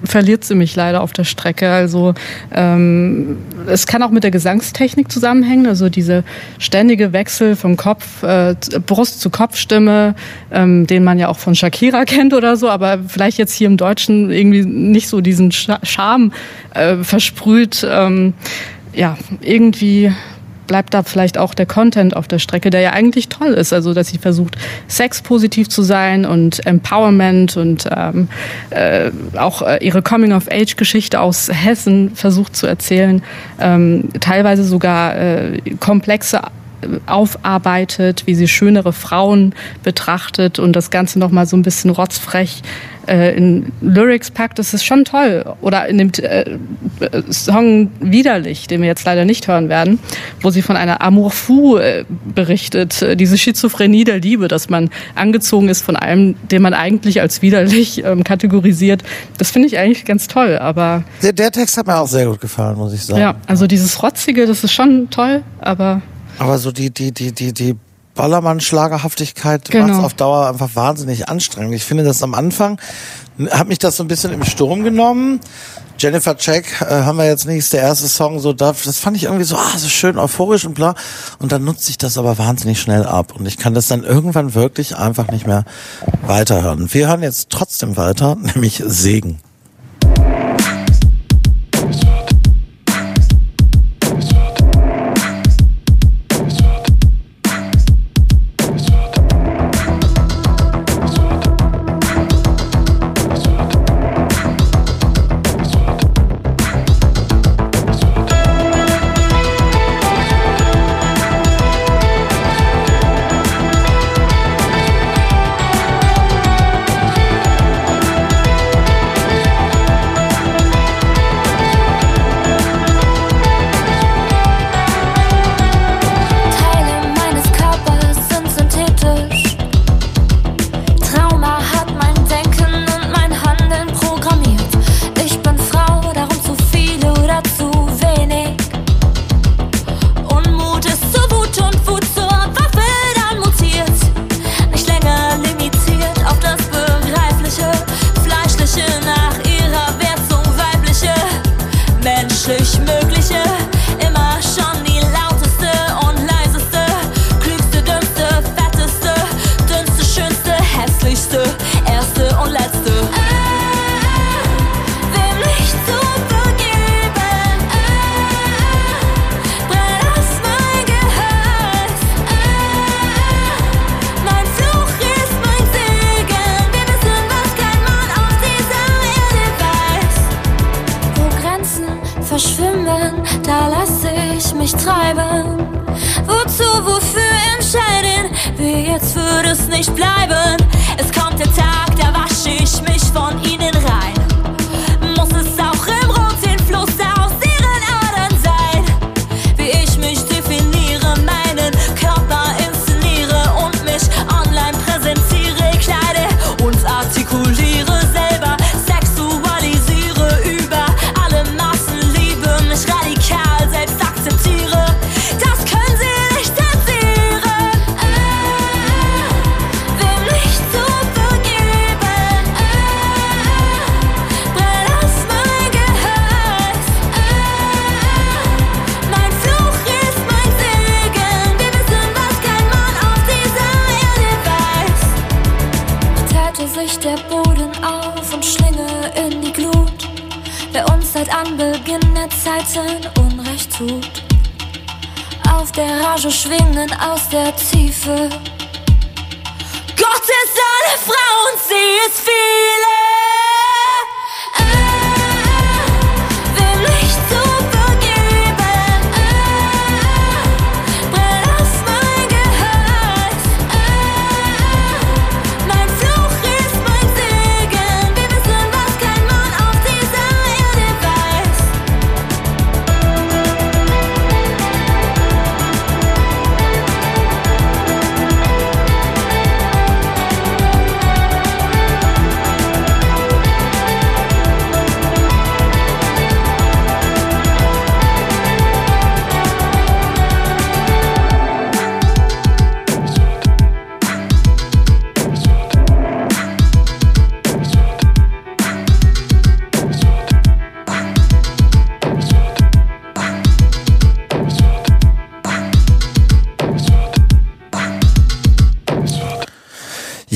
verliert sie mich leider auf der Strecke. Also ähm, es kann auch mit der Gesangstechnik zusammenhängen, also diese ständige Wechsel vom Kopf, äh, Brust zu Kopfstimme, ähm, den man ja auch von Shakira kennt oder so, aber vielleicht jetzt hier im Deutschen irgendwie nicht so diesen Charme äh, versprüht. Ähm, ja, irgendwie bleibt da vielleicht auch der Content auf der Strecke, der ja eigentlich toll ist. Also, dass sie versucht, sexpositiv zu sein und Empowerment und ähm, äh, auch äh, ihre Coming-of-Age-Geschichte aus Hessen versucht zu erzählen. Ähm, teilweise sogar äh, komplexe aufarbeitet, wie sie schönere Frauen betrachtet und das Ganze nochmal so ein bisschen rotzfrech äh, in Lyrics packt, das ist schon toll. Oder in dem äh, Song Widerlich, den wir jetzt leider nicht hören werden, wo sie von einer Amour fou äh, berichtet, äh, diese Schizophrenie der Liebe, dass man angezogen ist von einem, den man eigentlich als widerlich ähm, kategorisiert. Das finde ich eigentlich ganz toll, aber... Der, der Text hat mir auch sehr gut gefallen, muss ich sagen. Ja, also dieses Rotzige, das ist schon toll, aber... Aber so die, die, die, die, die Ballermann-Schlagerhaftigkeit genau. macht auf Dauer einfach wahnsinnig anstrengend. Ich finde das am Anfang, hat mich das so ein bisschen im Sturm genommen. Jennifer Check äh, haben wir jetzt nicht, ist der erste Song, so da, das fand ich irgendwie so, ah, so schön euphorisch und bla. Und dann nutzt sich das aber wahnsinnig schnell ab. Und ich kann das dann irgendwann wirklich einfach nicht mehr weiterhören. Wir hören jetzt trotzdem weiter, nämlich Segen.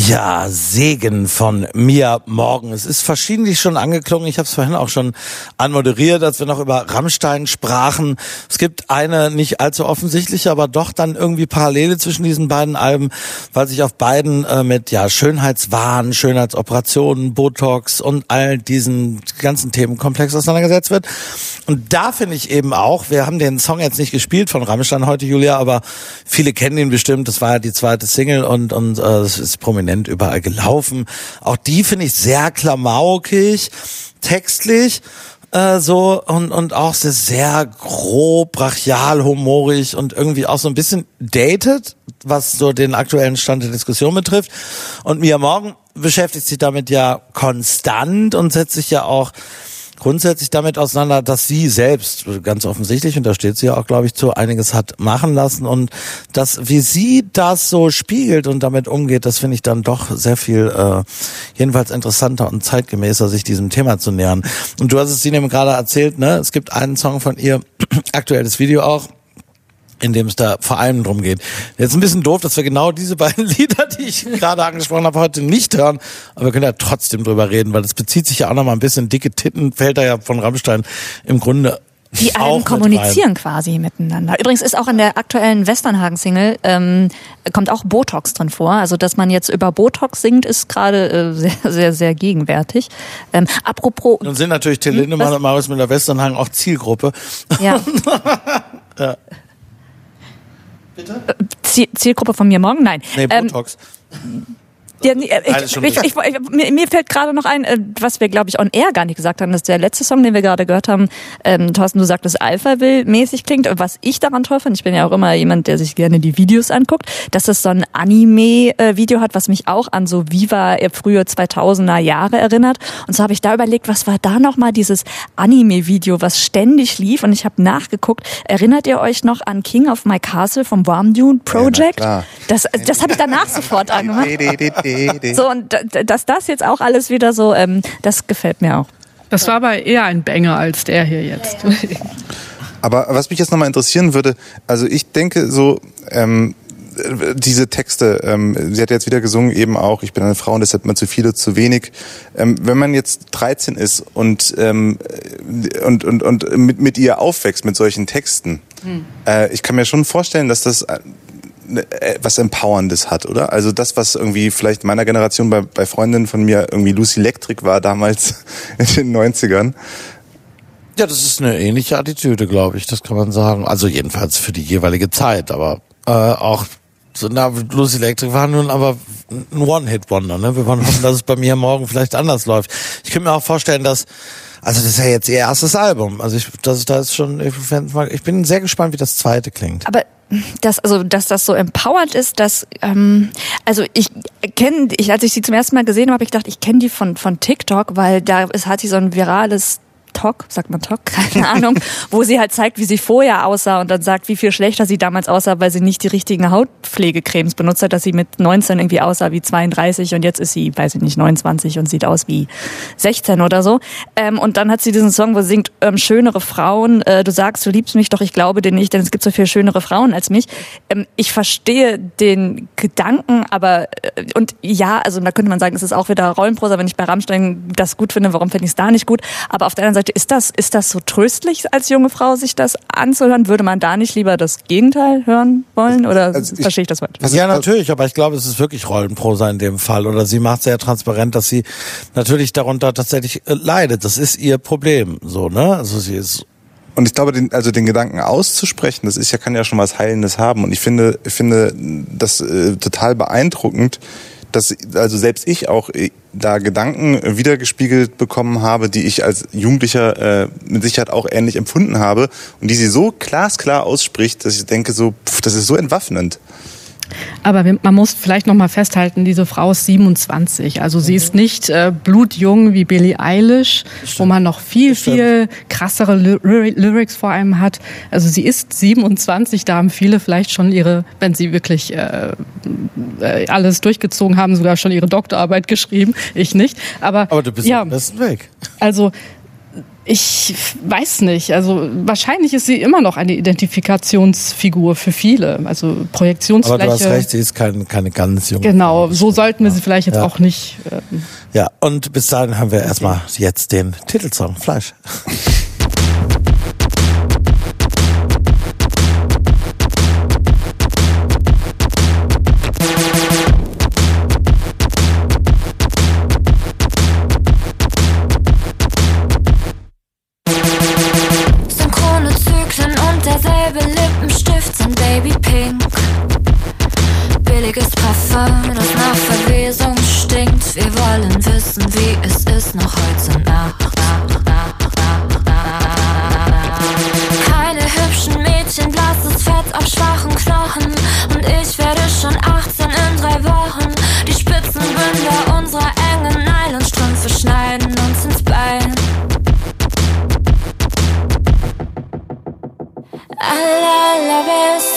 Ja, Segen von Mia Morgen. Es ist verschiedentlich schon angeklungen. Ich habe es vorhin auch schon anmoderiert, als wir noch über Rammstein sprachen. Es gibt eine nicht allzu offensichtliche, aber doch dann irgendwie Parallele zwischen diesen beiden Alben, weil sich auf beiden äh, mit ja Schönheitswahn, Schönheitsoperationen, Botox und all diesen ganzen Themenkomplex auseinandergesetzt wird. Und da finde ich eben auch, wir haben den Song jetzt nicht gespielt von Rammstein heute, Julia, aber viele kennen ihn bestimmt. Das war ja die zweite Single und und äh, es ist prominent überall gelaufen. Auch die finde ich sehr klamaukig, textlich äh, so und und auch sehr, sehr grob, brachial, humorig und irgendwie auch so ein bisschen dated, was so den aktuellen Stand der Diskussion betrifft. Und Mia Morgen beschäftigt sich damit ja konstant und setzt sich ja auch grundsätzlich damit auseinander, dass sie selbst ganz offensichtlich, und da steht sie ja auch, glaube ich, zu, einiges hat machen lassen und das, wie sie das so spiegelt und damit umgeht, das finde ich dann doch sehr viel, äh, jedenfalls interessanter und zeitgemäßer, sich diesem Thema zu nähern. Und du hast es ihnen gerade erzählt, ne? Es gibt einen Song von ihr, aktuelles Video auch, in dem es da vor allem drum geht. Jetzt ein bisschen doof, dass wir genau diese beiden Lieder, die ich gerade angesprochen habe, heute nicht hören, aber wir können ja trotzdem drüber reden, weil das bezieht sich ja auch noch mal ein bisschen dicke Titten, fällt da ja von Rammstein im Grunde die Alben kommunizieren quasi miteinander. Übrigens ist auch in der aktuellen Westernhagen-Single ähm, kommt auch Botox drin vor. Also dass man jetzt über Botox singt, ist gerade äh, sehr, sehr, sehr gegenwärtig. Ähm, apropos. Nun sind natürlich Till hm, Lindemann und Marius mit der Westernhagen auch Zielgruppe. Ja. ja. Bitte? Zielgruppe von mir morgen? Nein. Nee, Botox. Ähm, ja, äh, ich, ich, ich, mir, mir, fällt gerade noch ein, äh, was wir, glaube ich, on air gar nicht gesagt haben, dass der letzte Song, den wir gerade gehört haben, ähm, Thorsten, du sagtest, Alphaville-mäßig klingt. Was ich daran toll finde, ich bin ja auch immer jemand, der sich gerne die Videos anguckt, dass es so ein Anime-Video hat, was mich auch an so Viva frühe 2000er Jahre erinnert. Und so habe ich da überlegt, was war da nochmal dieses Anime-Video, was ständig lief? Und ich habe nachgeguckt. Erinnert ihr euch noch an King of My Castle vom Warm Dune Project? Ja, das das habe ich danach sofort angemacht. So, und dass das jetzt auch alles wieder so, ähm, das gefällt mir auch. Das war aber eher ein Banger als der hier jetzt. Aber was mich jetzt nochmal interessieren würde, also ich denke so, ähm, diese Texte, ähm, sie hat jetzt wieder gesungen, eben auch, ich bin eine Frau und deshalb man zu viele, zu wenig. Ähm, wenn man jetzt 13 ist und, ähm, und, und, und mit, mit ihr aufwächst, mit solchen Texten, hm. äh, ich kann mir schon vorstellen, dass das was Empowerndes hat, oder? Also das, was irgendwie vielleicht meiner Generation bei, bei Freundinnen von mir irgendwie Lucy Electric war damals in den 90ern. Ja, das ist eine ähnliche Attitüde, glaube ich, das kann man sagen. Also jedenfalls für die jeweilige Zeit, aber äh, auch so, na, Lucy Electric war nun aber ein One-Hit-Wonder, ne? Wir wollen hoffen, dass es bei mir morgen vielleicht anders läuft. Ich könnte mir auch vorstellen, dass also das ist ja jetzt ihr erstes Album. Also ich, das, das ist schon, ich bin sehr gespannt, wie das zweite klingt. Aber dass also dass das so empowered ist, dass ähm, also ich kenne ich als ich sie zum ersten Mal gesehen habe, habe ich gedacht, ich kenne die von von TikTok, weil da es hat sie so ein virales Talk, sagt man Talk, keine Ahnung, wo sie halt zeigt, wie sie vorher aussah und dann sagt, wie viel schlechter sie damals aussah, weil sie nicht die richtigen Hautpflegecremes benutzt hat, dass sie mit 19 irgendwie aussah wie 32 und jetzt ist sie, weiß ich nicht, 29 und sieht aus wie 16 oder so. Ähm, und dann hat sie diesen Song, wo sie singt, ähm, schönere Frauen, äh, du sagst, du liebst mich, doch ich glaube dir nicht, denn es gibt so viel schönere Frauen als mich. Ähm, ich verstehe den Gedanken, aber äh, und ja, also da könnte man sagen, es ist auch wieder Rollenprosa, wenn ich bei Rammstein das gut finde, warum finde ich es da nicht gut? Aber auf der anderen Seite Seite, ist das, ist das so tröstlich als junge Frau, sich das anzuhören? Würde man da nicht lieber das Gegenteil hören wollen? Oder also ich, verstehe ich das falsch? Ja, natürlich, aber ich glaube, es ist wirklich Rollenprosa in dem Fall. Oder sie macht sehr transparent, dass sie natürlich darunter tatsächlich äh, leidet. Das ist ihr Problem, so, ne? Also sie ist und ich glaube, den, also den Gedanken auszusprechen, das ist ja, kann ja schon was Heilendes haben. Und ich finde, ich finde das äh, total beeindruckend, dass also selbst ich auch äh, da Gedanken wiedergespiegelt bekommen habe, die ich als Jugendlicher äh, mit Sicherheit auch ähnlich empfunden habe und die sie so glasklar ausspricht, dass ich denke so, pff, das ist so entwaffnend. Aber man muss vielleicht noch mal festhalten, diese Frau ist 27. Also sie ist nicht äh, blutjung wie Billie Eilish, wo man noch viel, viel krassere Ly Lyrics vor allem hat. Also sie ist 27, da haben viele vielleicht schon ihre, wenn sie wirklich äh, äh, alles durchgezogen haben, sogar schon ihre Doktorarbeit geschrieben. Ich nicht. Aber, Aber du bist ja, am besten weg. Also ich weiß nicht. Also wahrscheinlich ist sie immer noch eine Identifikationsfigur für viele. Also Projektionsfläche. Aber du hast recht, sie ist keine, keine ganz junge. Genau, so sollten wir sie vielleicht jetzt ja. auch nicht. Ähm ja, und bis dahin haben wir erstmal jetzt den Titelsong Fleisch. Haar, das nach Verwesung stinkt. Wir wollen wissen, wie es ist, noch heute Nacht. Keine hübschen Mädchen, blasses Fett auf schwachen Knochen. Und ich werde schon 18 in drei Wochen. Die Spitzenbünder unserer engen Nylonstrümpfe schneiden uns ins Bein. Allerlerbeste.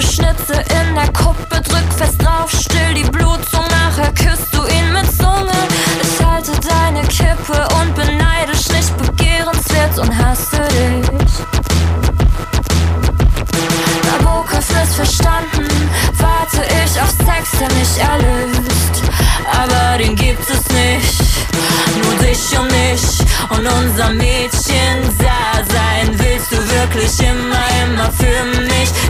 scharfe Schnitze in der Kuppe, drück fest drauf, still die Blutung, nachher küsst du ihn mit Zunge. Ich halte deine Kippe und beneide neidisch, nicht begehrenswert und hasse dich. Nabokov ist verstanden, warte ich auf Sex, der mich erlöst. Aber den gibt es nicht, nur dich und mich und unser Mädchen da sein. Willst du wirklich immer, immer für mich?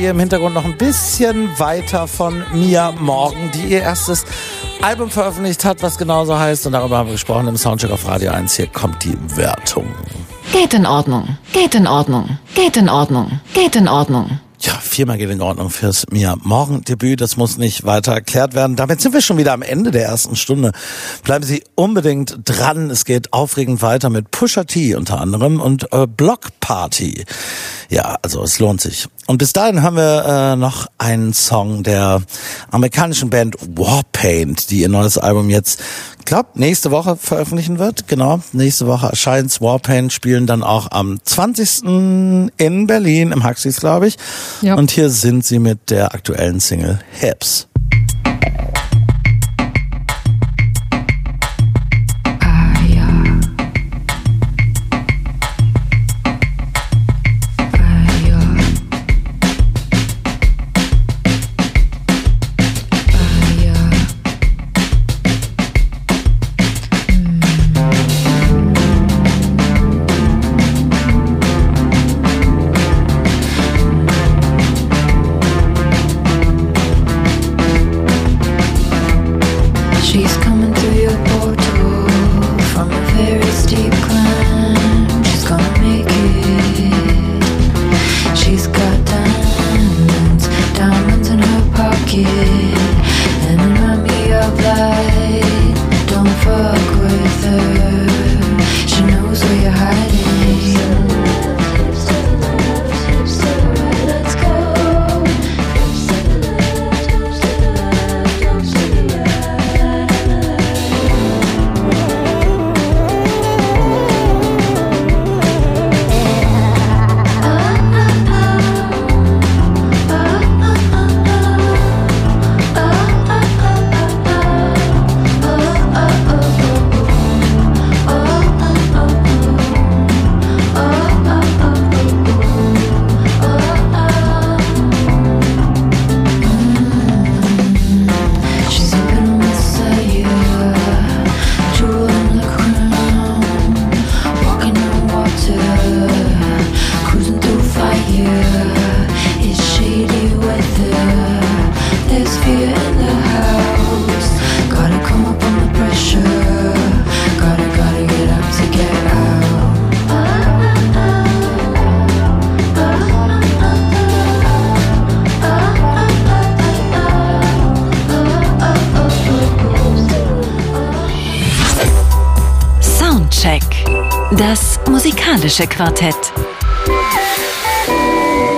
hier im Hintergrund noch ein bisschen weiter von Mia Morgan, die ihr erstes Album veröffentlicht hat, was genauso heißt. Und darüber haben wir gesprochen im Soundcheck auf Radio 1. Hier kommt die Wertung. Geht in Ordnung, geht in Ordnung, geht in Ordnung, geht in Ordnung. Ja, viermal geht in Ordnung fürs Mia Morgen Debüt. Das muss nicht weiter erklärt werden. Damit sind wir schon wieder am Ende der ersten Stunde. Bleiben Sie unbedingt dran. Es geht aufregend weiter mit Pusha T unter anderem und äh, Block Party. Ja, also es lohnt sich. Und bis dahin haben wir äh, noch einen Song der amerikanischen Band Warpaint, die ihr neues Album jetzt, glaub, nächste Woche veröffentlichen wird. Genau, nächste Woche erscheint's. Warpaint spielen dann auch am 20. in Berlin, im Huxies, glaube ich. Ja. Und hier sind sie mit der aktuellen Single Hips. Musikalische Quartett.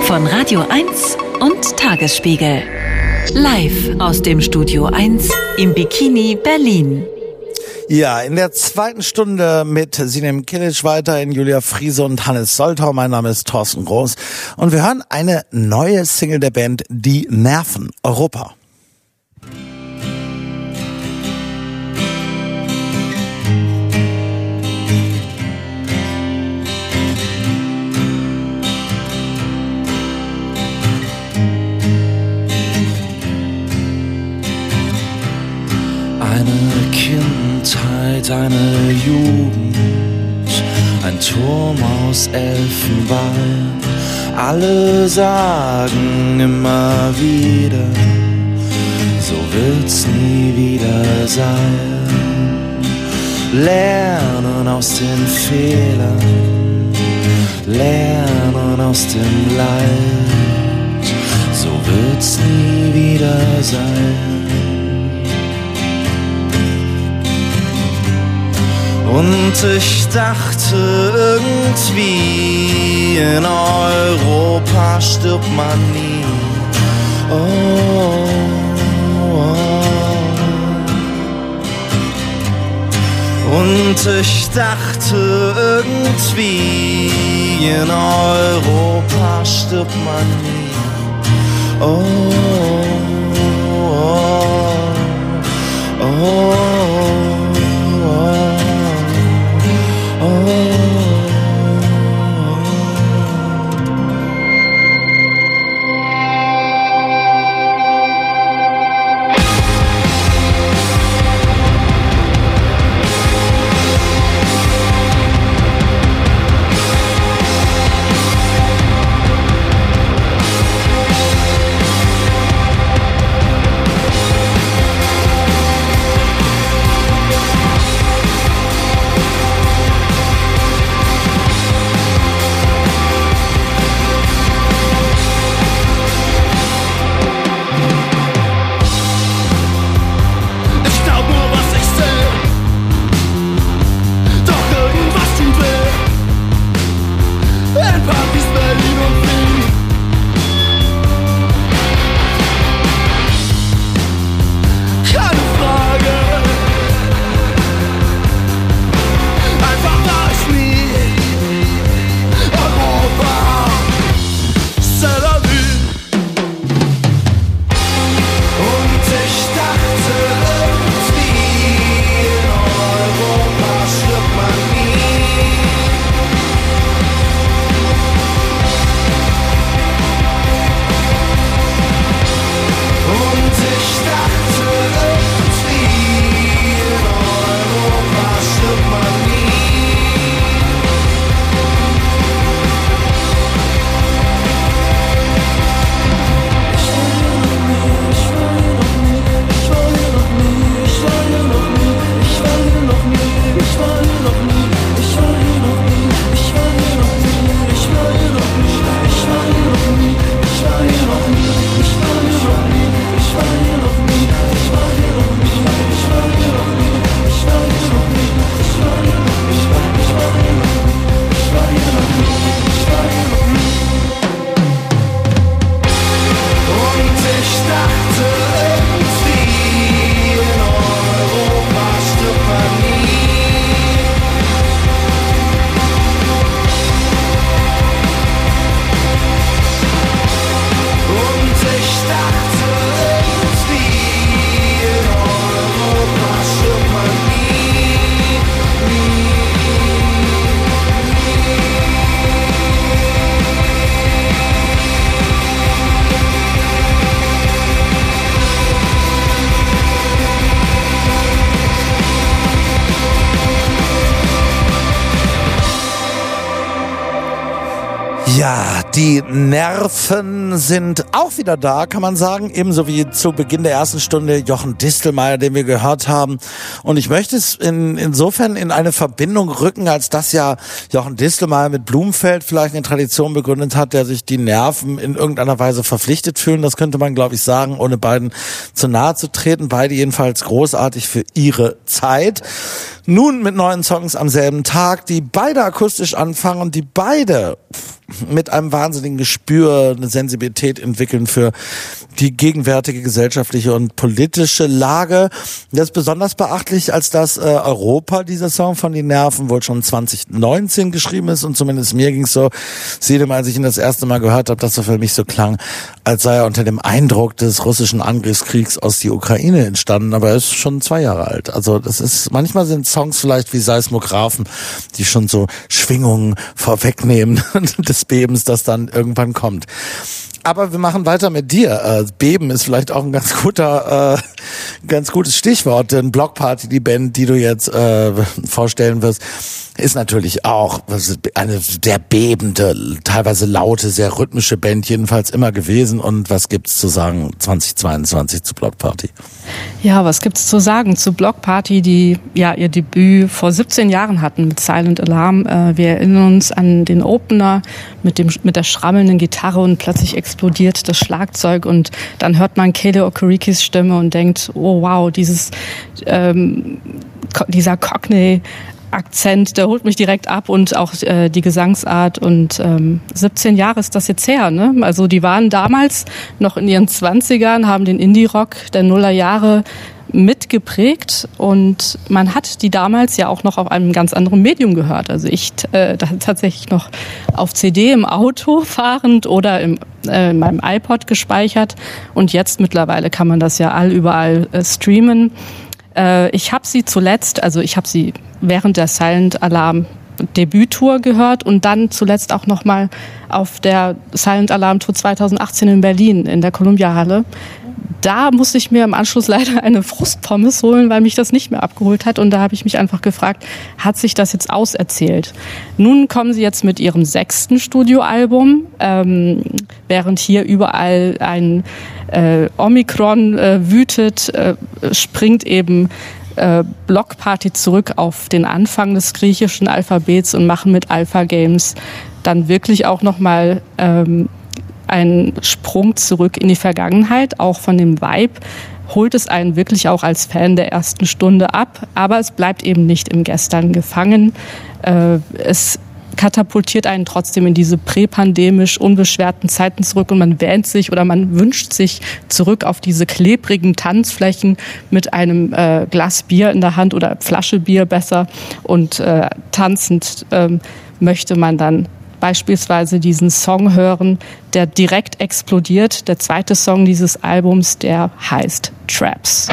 Von Radio 1 und Tagesspiegel. Live aus dem Studio 1 im Bikini Berlin. Ja, in der zweiten Stunde mit Sinem Kilic weiter in Julia Friese und Hannes Soltau. Mein Name ist Thorsten Groß und wir hören eine neue Single der Band Die Nerven Europa. Kindheit, eine Jugend, ein Turm aus Elfenbein. Alle sagen immer wieder, so wird's nie wieder sein. Lernen aus den Fehlern, lernen aus dem Leid, so wird's nie wieder sein. Und ich dachte irgendwie, in Europa stirbt man nie. Oh, oh. Und ich dachte irgendwie, in Europa stirbt man nie. Oh, oh, oh. Die Nerven sind auch wieder da, kann man sagen. Ebenso wie zu Beginn der ersten Stunde Jochen Distelmeier, den wir gehört haben. Und ich möchte es in, insofern in eine Verbindung rücken, als dass ja Jochen Distelmeier mit Blumenfeld vielleicht eine Tradition begründet hat, der sich die Nerven in irgendeiner Weise verpflichtet fühlen. Das könnte man, glaube ich, sagen, ohne beiden zu nahe zu treten. Beide jedenfalls großartig für ihre Zeit. Nun mit neuen Songs am selben Tag, die beide akustisch anfangen die beide mit einem wahnsinnigen Gespür eine Sensibilität entwickeln für die gegenwärtige gesellschaftliche und politische Lage. Das ist besonders beachtlich, als dass äh, Europa, dieser Song von den Nerven, wohl schon 2019 geschrieben ist und zumindest mir ging es so, jedem, als ich ihn das erste Mal gehört habe, dass er für mich so klang, als sei er unter dem Eindruck des russischen Angriffskriegs aus die Ukraine entstanden, aber er ist schon zwei Jahre alt. Also das ist, manchmal sind Songs vielleicht wie Seismographen, die schon so Schwingungen vorwegnehmen des Bebens, das dann irgendwann kommt. Aber wir machen weiter mit dir. Äh, Beben ist vielleicht auch ein ganz guter, äh, ganz gutes Stichwort. Denn Blockparty, die Band, die du jetzt äh, vorstellen wirst, ist natürlich auch eine sehr bebende, teilweise laute, sehr rhythmische Band jedenfalls immer gewesen. Und was gibt's zu sagen 2022 zu Block Party? Ja, was gibt's zu sagen zu Block Party, die ja ihr Debüt vor 17 Jahren hatten mit Silent Alarm. Äh, wir erinnern uns an den Opener mit dem mit der schrammelnden Gitarre und plötzlich explodiert das Schlagzeug und dann hört man Kele Okorikis Stimme und denkt, oh wow, dieses ähm, dieser Cockney Akzent, der holt mich direkt ab und auch äh, die Gesangsart. Und ähm, 17 Jahre ist das jetzt her. Ne? Also die waren damals noch in ihren 20ern, haben den Indie-Rock der Nullerjahre mitgeprägt und man hat die damals ja auch noch auf einem ganz anderen Medium gehört. Also ich äh, tatsächlich noch auf CD im Auto fahrend oder im, äh, in meinem iPod gespeichert und jetzt mittlerweile kann man das ja all überall äh, streamen. Äh, ich habe sie zuletzt, also ich habe sie während der Silent Alarm Debüttour gehört und dann zuletzt auch noch mal auf der Silent Alarm Tour 2018 in Berlin in der Columbia Halle da musste ich mir im Anschluss leider eine Frustpommes holen, weil mich das nicht mehr abgeholt hat. Und da habe ich mich einfach gefragt, hat sich das jetzt auserzählt? Nun kommen sie jetzt mit ihrem sechsten Studioalbum, ähm, während hier überall ein äh, Omikron äh, wütet, äh, springt eben äh, Blockparty zurück auf den Anfang des griechischen Alphabets und machen mit Alpha Games dann wirklich auch nochmal ähm, ein Sprung zurück in die Vergangenheit, auch von dem Vibe holt es einen wirklich auch als Fan der ersten Stunde ab, aber es bleibt eben nicht im Gestern gefangen. Äh, es katapultiert einen trotzdem in diese präpandemisch unbeschwerten Zeiten zurück und man wähnt sich oder man wünscht sich zurück auf diese klebrigen Tanzflächen mit einem äh, Glas Bier in der Hand oder Flasche Bier besser und äh, tanzend ähm, möchte man dann beispielsweise diesen Song hören, der direkt explodiert. Der zweite Song dieses Albums, der heißt Traps.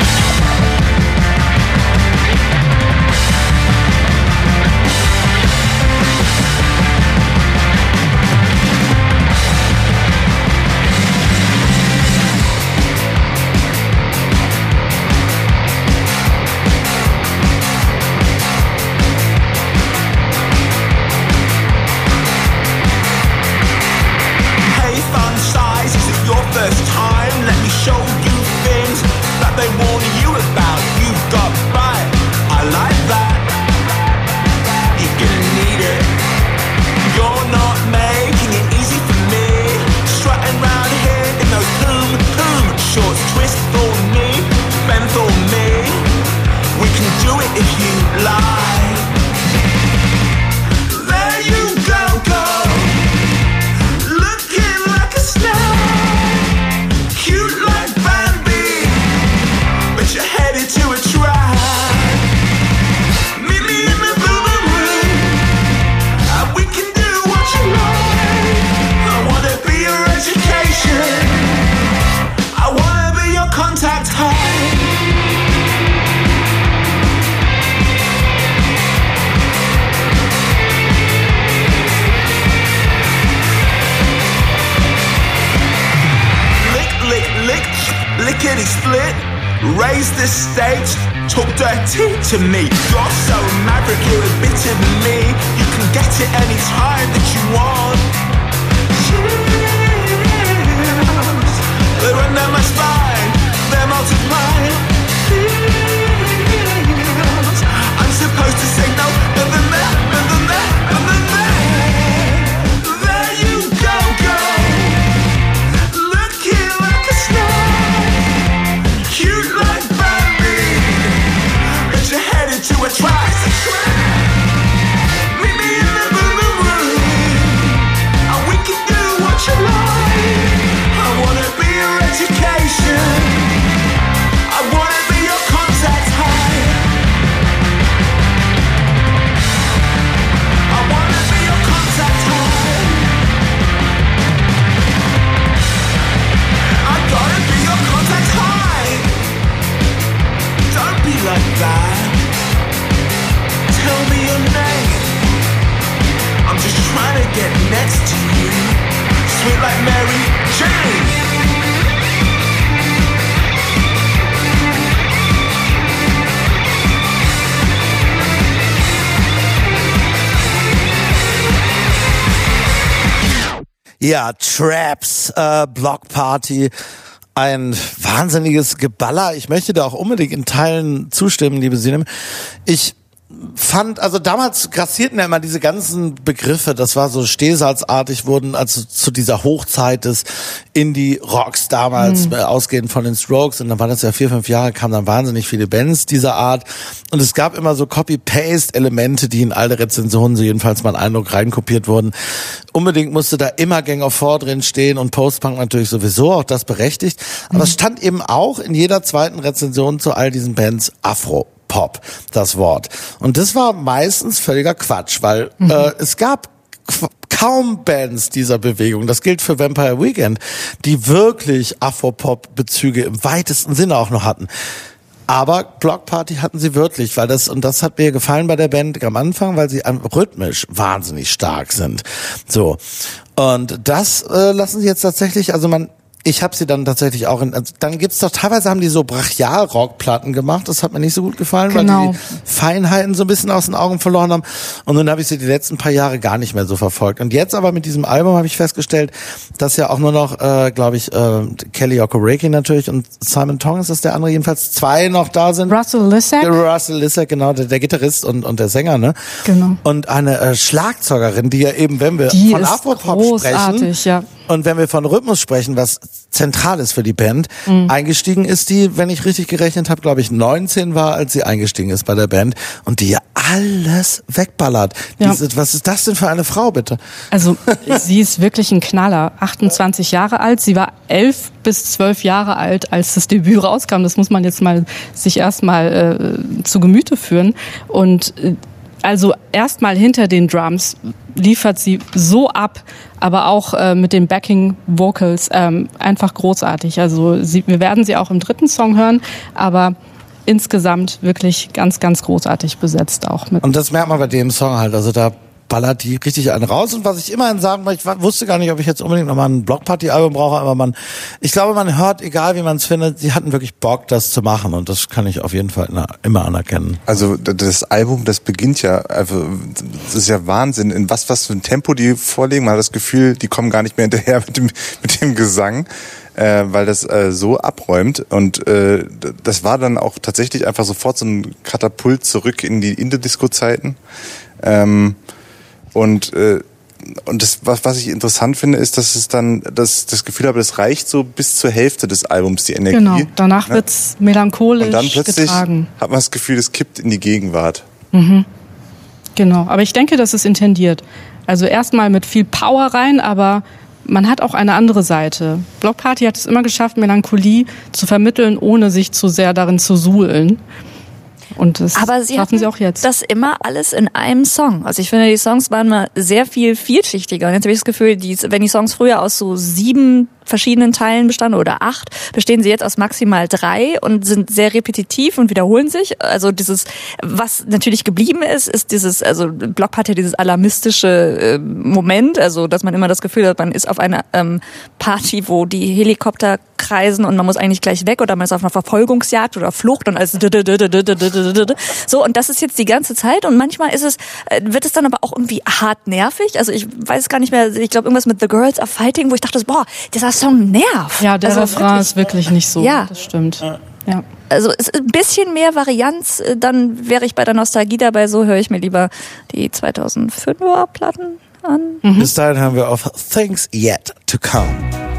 To me. Ja, Traps, äh, Block Party, ein wahnsinniges Geballer. Ich möchte da auch unbedingt in Teilen zustimmen, liebe Sinem. Ich fand, also damals grassierten ja immer diese ganzen Begriffe, das war so stehsalzartig, wurden also zu dieser Hochzeit des Indie-Rocks damals, mhm. äh, ausgehend von den Strokes, und dann waren das ja vier, fünf Jahre, kamen dann wahnsinnig viele Bands dieser Art, und es gab immer so Copy-Paste-Elemente, die in alle Rezensionen, so jedenfalls mein Eindruck, reinkopiert wurden. Unbedingt musste da immer Gang of Four drin stehen und Post-Punk natürlich sowieso, auch das berechtigt, aber mhm. es stand eben auch in jeder zweiten Rezension zu all diesen Bands Afro. Pop, das Wort. Und das war meistens völliger Quatsch, weil mhm. äh, es gab kaum Bands dieser Bewegung, das gilt für Vampire Weekend, die wirklich Afropop-Bezüge im weitesten Sinne auch noch hatten. Aber Block Party hatten sie wirklich, weil das, und das hat mir gefallen bei der Band am Anfang, weil sie rhythmisch wahnsinnig stark sind. So. Und das äh, lassen sie jetzt tatsächlich, also man ich habe sie dann tatsächlich auch in, also dann gibt's doch teilweise haben die so Brachial-Rockplatten gemacht, das hat mir nicht so gut gefallen, genau. weil die, die Feinheiten so ein bisschen aus den Augen verloren haben und dann habe ich sie die letzten paar Jahre gar nicht mehr so verfolgt. Und jetzt aber mit diesem Album habe ich festgestellt, dass ja auch nur noch, äh, glaube ich, äh, Kelly Okoreki natürlich und Simon Tong ist das der andere, jedenfalls zwei noch da sind. Russell Lissack. Russell Lissack, genau, der, der Gitarrist und, und der Sänger, ne? Genau. Und eine äh, Schlagzeugerin, die ja eben, wenn wir die von Afropop sprechen, ja. Und wenn wir von Rhythmus sprechen, was zentral ist für die Band. Mhm. Eingestiegen ist die, wenn ich richtig gerechnet habe, glaube ich 19 war, als sie eingestiegen ist bei der Band und die ja alles wegballert. Ja. Diese, was ist das denn für eine Frau, bitte? Also sie ist wirklich ein Knaller. 28 Jahre alt. Sie war elf bis zwölf Jahre alt, als das Debüt rauskam. Das muss man jetzt mal sich erstmal äh, zu Gemüte führen. Und äh, also erstmal hinter den Drums liefert sie so ab, aber auch äh, mit den Backing Vocals ähm, einfach großartig. Also sie, wir werden sie auch im dritten Song hören, aber insgesamt wirklich ganz, ganz großartig besetzt auch. Mit Und das merkt man bei dem Song halt. Also da ballert die richtig einen raus. Und was ich immerhin sagen wollte, ich wusste gar nicht, ob ich jetzt unbedingt nochmal ein Blockparty-Album brauche, aber man, ich glaube, man hört, egal wie man es findet, sie hatten wirklich Bock, das zu machen. Und das kann ich auf jeden Fall immer anerkennen. Also das Album, das beginnt ja, also das ist ja Wahnsinn, in was, was für ein Tempo die vorlegen. Man hat das Gefühl, die kommen gar nicht mehr hinterher mit dem, mit dem Gesang. Äh, weil das äh, so abräumt und äh, das war dann auch tatsächlich einfach sofort so ein Katapult zurück in die Indie-Disco-Zeiten. Ähm, und äh, und das, was, was ich interessant finde, ist, dass es dann das, das Gefühl habe, das reicht so bis zur Hälfte des Albums, die Energie. Genau, danach ja? wird's melancholisch Und dann plötzlich getragen. hat man das Gefühl, es kippt in die Gegenwart. Mhm. Genau, aber ich denke, das ist intendiert. Also erstmal mit viel Power rein, aber man hat auch eine andere Seite. Block Party hat es immer geschafft, Melancholie zu vermitteln, ohne sich zu sehr darin zu suhlen. Und das Aber sie schaffen sie auch jetzt. Das immer alles in einem Song. Also ich finde, die Songs waren mal sehr viel vielschichtiger. Und jetzt habe ich das Gefühl, die, wenn die Songs früher aus so sieben verschiedenen Teilen bestanden oder acht, bestehen sie jetzt aus maximal drei und sind sehr repetitiv und wiederholen sich. Also dieses, was natürlich geblieben ist, ist dieses, also Block hat ja dieses alarmistische äh, Moment, also dass man immer das Gefühl hat, man ist auf einer ähm, Party, wo die Helikopter kreisen und man muss eigentlich gleich weg oder man ist auf einer Verfolgungsjagd oder Flucht und alles so und das ist jetzt die ganze Zeit und manchmal ist es wird es dann aber auch irgendwie hart nervig. Also ich weiß gar nicht mehr, ich glaube irgendwas mit The Girls Are Fighting, wo ich dachte, boah, dieser Song nervt. Ja, der also Refrain wirklich, ist wirklich nicht so. Ja, das stimmt. Ja. Also es ist ein bisschen mehr Varianz, dann wäre ich bei der Nostalgie dabei, so höre ich mir lieber die 2005er Platten an. Mhm. Bis dahin haben wir auf Things Yet to Come.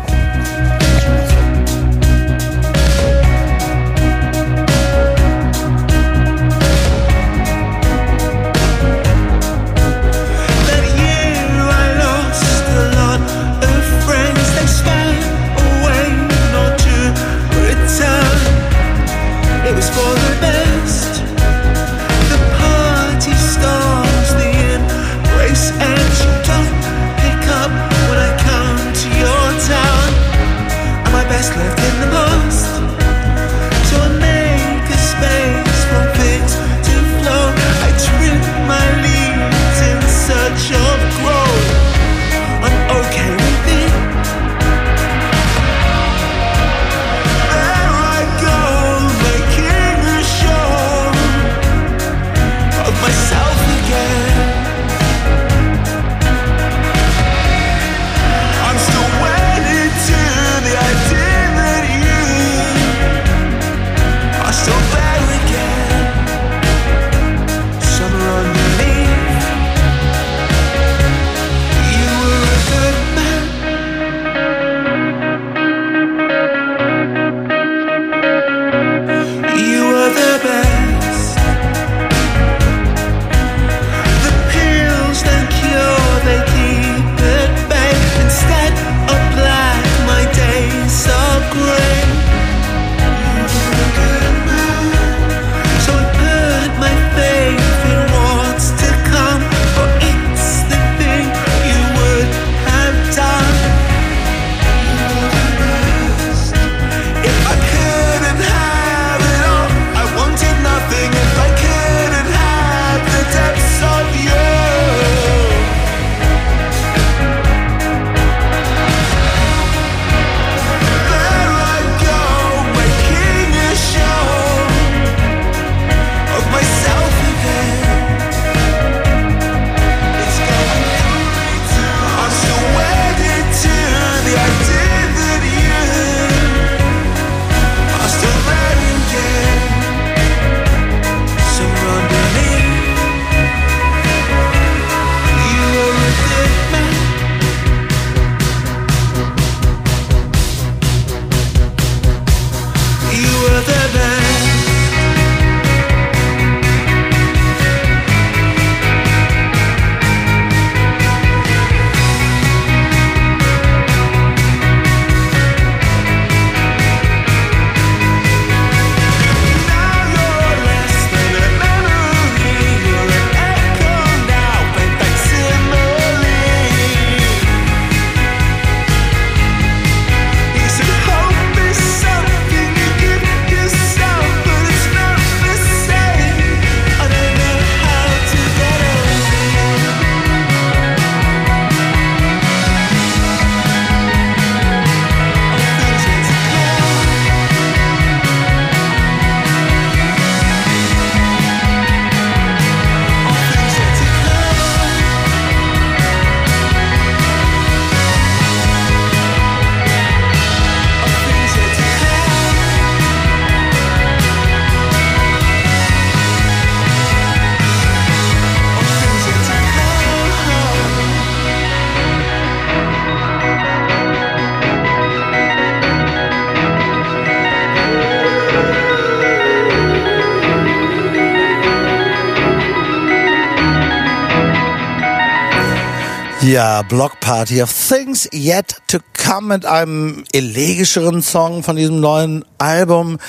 Ja, Block Party of Things Yet to Come mit einem elegischeren Song von diesem neuen Album,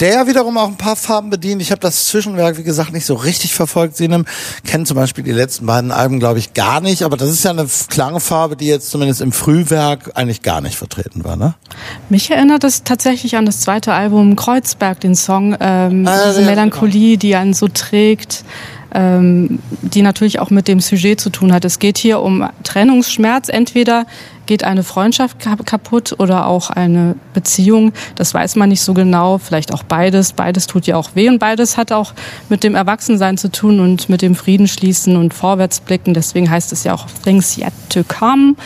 der wiederum auch ein paar Farben bedient. Ich habe das Zwischenwerk, wie gesagt, nicht so richtig verfolgt. Sie kennen zum Beispiel die letzten beiden Alben, glaube ich, gar nicht. Aber das ist ja eine Klangfarbe, die jetzt zumindest im Frühwerk eigentlich gar nicht vertreten war, ne? Mich erinnert es tatsächlich an das zweite Album Kreuzberg, den Song, ähm, ah, diese ja, Melancholie, genau. die einen so trägt ähm, die natürlich auch mit dem Sujet zu tun hat. Es geht hier um Trennungsschmerz. Entweder geht eine Freundschaft kaputt oder auch eine Beziehung. Das weiß man nicht so genau. Vielleicht auch beides. Beides tut ja auch weh und beides hat auch mit dem Erwachsensein zu tun und mit dem Frieden schließen und Vorwärtsblicken. Deswegen heißt es ja auch Things yet to come.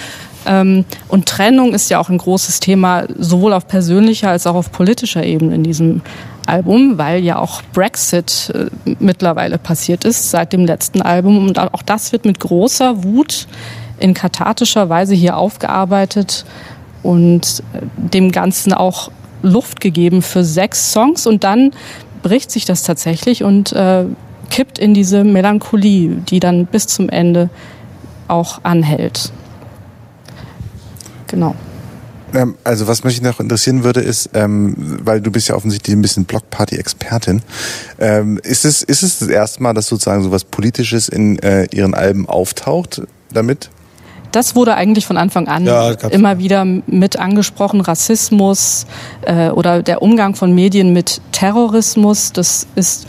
Ähm, und Trennung ist ja auch ein großes Thema, sowohl auf persönlicher als auch auf politischer Ebene in diesem Album, weil ja auch Brexit äh, mittlerweile passiert ist seit dem letzten Album. Und auch das wird mit großer Wut in kathartischer Weise hier aufgearbeitet und äh, dem Ganzen auch Luft gegeben für sechs Songs. Und dann bricht sich das tatsächlich und äh, kippt in diese Melancholie, die dann bis zum Ende auch anhält. Genau. Ähm, also was mich noch interessieren würde, ist, ähm, weil du bist ja offensichtlich ein bisschen Blockparty-Expertin, ähm, ist, es, ist es das erste Mal, dass sozusagen so was Politisches in äh, ihren Alben auftaucht damit? Das wurde eigentlich von Anfang an ja, immer wieder mit angesprochen. Rassismus äh, oder der Umgang von Medien mit Terrorismus, das ist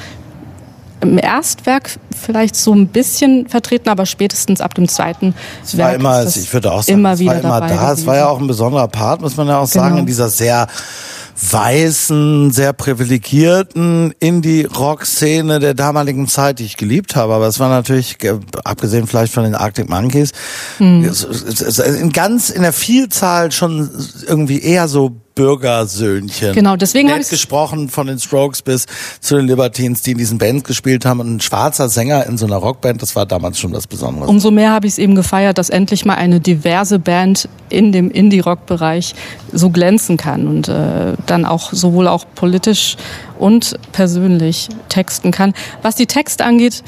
im Erstwerk vielleicht so ein bisschen vertreten, aber spätestens ab dem zweiten es Werk war immer, ich würde auch sagen, immer es war immer da. Gewesen. Es war ja auch ein besonderer Part, muss man ja auch genau. sagen, in dieser sehr weißen, sehr privilegierten Indie-Rock-Szene der damaligen Zeit, die ich geliebt habe. Aber es war natürlich, äh, abgesehen vielleicht von den Arctic Monkeys, hm. in ganz in der Vielzahl schon irgendwie eher so Bürgersöhnchen. Genau, deswegen habe ich gesprochen von den Strokes bis zu den Libertines, die in diesen Bands gespielt haben und ein schwarzer Sänger in so einer Rockband, das war damals schon was Besonderes. Umso mehr habe ich es eben gefeiert, dass endlich mal eine diverse Band in dem Indie-Rock-Bereich so glänzen kann und äh, dann auch sowohl auch politisch und persönlich texten kann. Was die Texte angeht,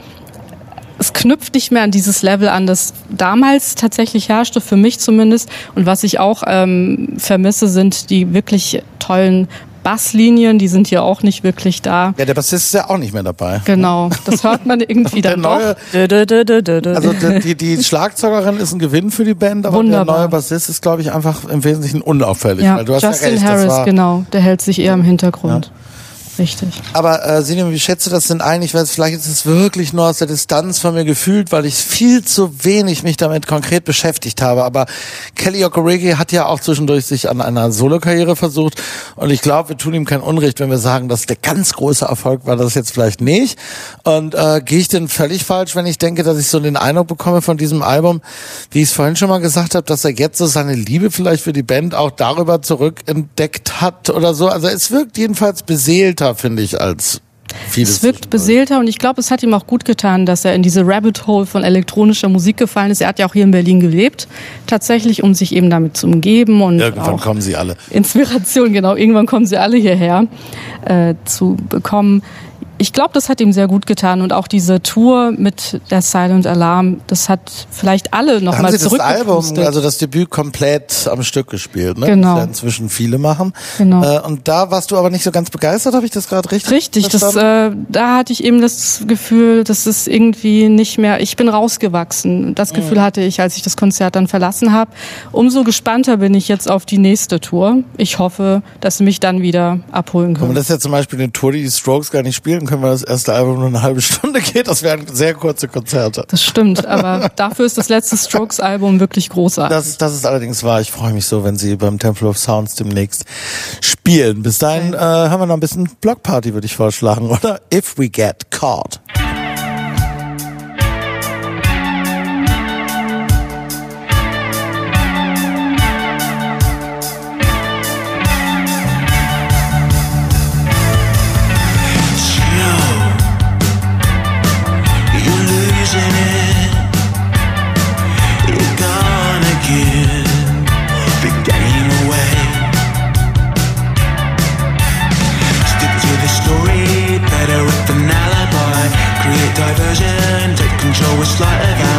es knüpft nicht mehr an dieses Level an, das damals tatsächlich herrschte, für mich zumindest. Und was ich auch ähm, vermisse, sind die wirklich tollen Basslinien, die sind hier auch nicht wirklich da. Ja, der Bassist ist ja auch nicht mehr dabei. Genau, das hört man irgendwie dann neue, doch. Also die, die Schlagzeugerin ist ein Gewinn für die Band, aber Wunderbar. der neue Bassist ist, glaube ich, einfach im Wesentlichen unauffällig. Ja, Justin ja recht, Harris, genau, der hält sich eher im Hintergrund. Ja. Richtig. Aber äh, Sinja, wie schätze das denn eigentlich? Weil vielleicht ist es wirklich nur aus der Distanz von mir gefühlt, weil ich viel zu wenig mich damit konkret beschäftigt habe. Aber Kelly Okorege hat ja auch zwischendurch sich an einer Solokarriere versucht. Und ich glaube, wir tun ihm kein Unrecht, wenn wir sagen, dass der ganz große Erfolg war das jetzt vielleicht nicht. Und äh, gehe ich denn völlig falsch, wenn ich denke, dass ich so den Eindruck bekomme von diesem Album, wie ich es vorhin schon mal gesagt habe, dass er jetzt so seine Liebe vielleicht für die Band auch darüber zurückentdeckt hat oder so. Also es wirkt jedenfalls beseelter finde ich, als Vieles es wirkt beseelter und ich glaube, es hat ihm auch gut getan, dass er in diese Rabbit Hole von elektronischer Musik gefallen ist. Er hat ja auch hier in Berlin gelebt, tatsächlich, um sich eben damit zu umgeben und irgendwann kommen sie alle. Inspiration, genau, irgendwann kommen sie alle hierher äh, zu bekommen ich glaube, das hat ihm sehr gut getan und auch diese Tour mit der Silent Alarm, das hat vielleicht alle noch da mal zurück. das Album, also das Debüt komplett am Stück gespielt, ne? Genau. Das ja inzwischen viele machen. Genau. Äh, und da warst du aber nicht so ganz begeistert, habe ich das gerade richtig? Richtig, das, äh, da hatte ich eben das Gefühl, dass es irgendwie nicht mehr. Ich bin rausgewachsen. Das Gefühl mhm. hatte ich, als ich das Konzert dann verlassen habe. Umso gespannter bin ich jetzt auf die nächste Tour. Ich hoffe, dass sie mich dann wieder abholen können. Und das ist ja zum Beispiel eine Tour, die die Strokes gar nicht spielen können, weil das erste Album nur eine halbe Stunde geht. Das wären sehr kurze Konzerte. Das stimmt, aber dafür ist das letzte Strokes-Album wirklich großartig. Das, das ist allerdings wahr. Ich freue mich so, wenn sie beim Temple of Sounds demnächst spielen. Bis dahin äh, haben wir noch ein bisschen Blockparty, würde ich vorschlagen, oder? If we get caught. Just like ever.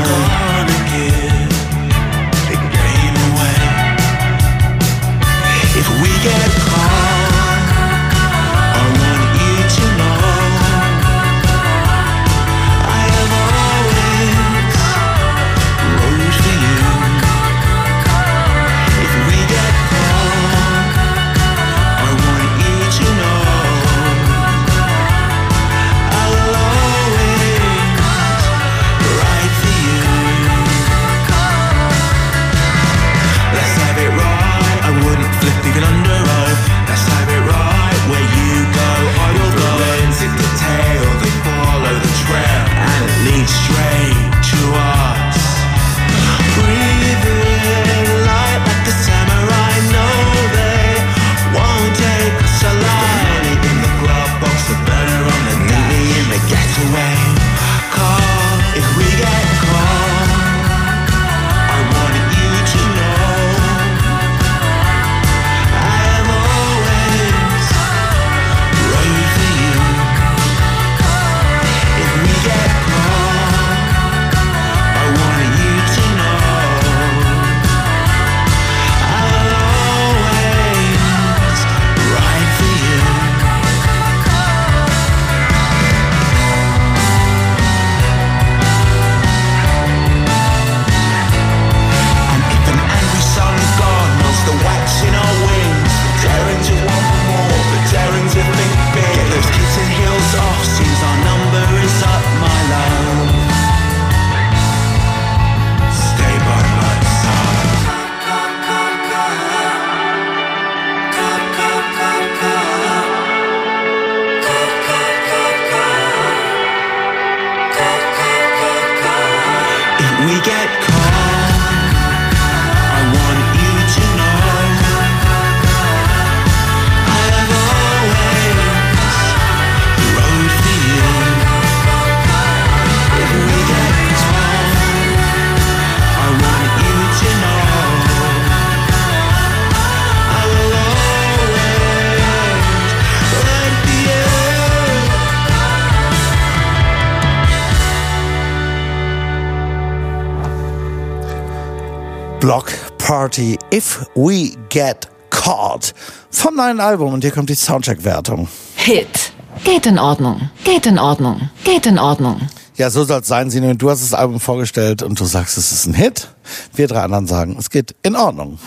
Party If We Get Caught vom neuen Album und hier kommt die Soundcheck-Wertung. Hit. Geht in Ordnung. Geht in Ordnung. Geht in Ordnung. Ja, so soll es sein, Sine. Du hast das Album vorgestellt und du sagst, es ist ein Hit. Wir drei anderen sagen, es geht in Ordnung.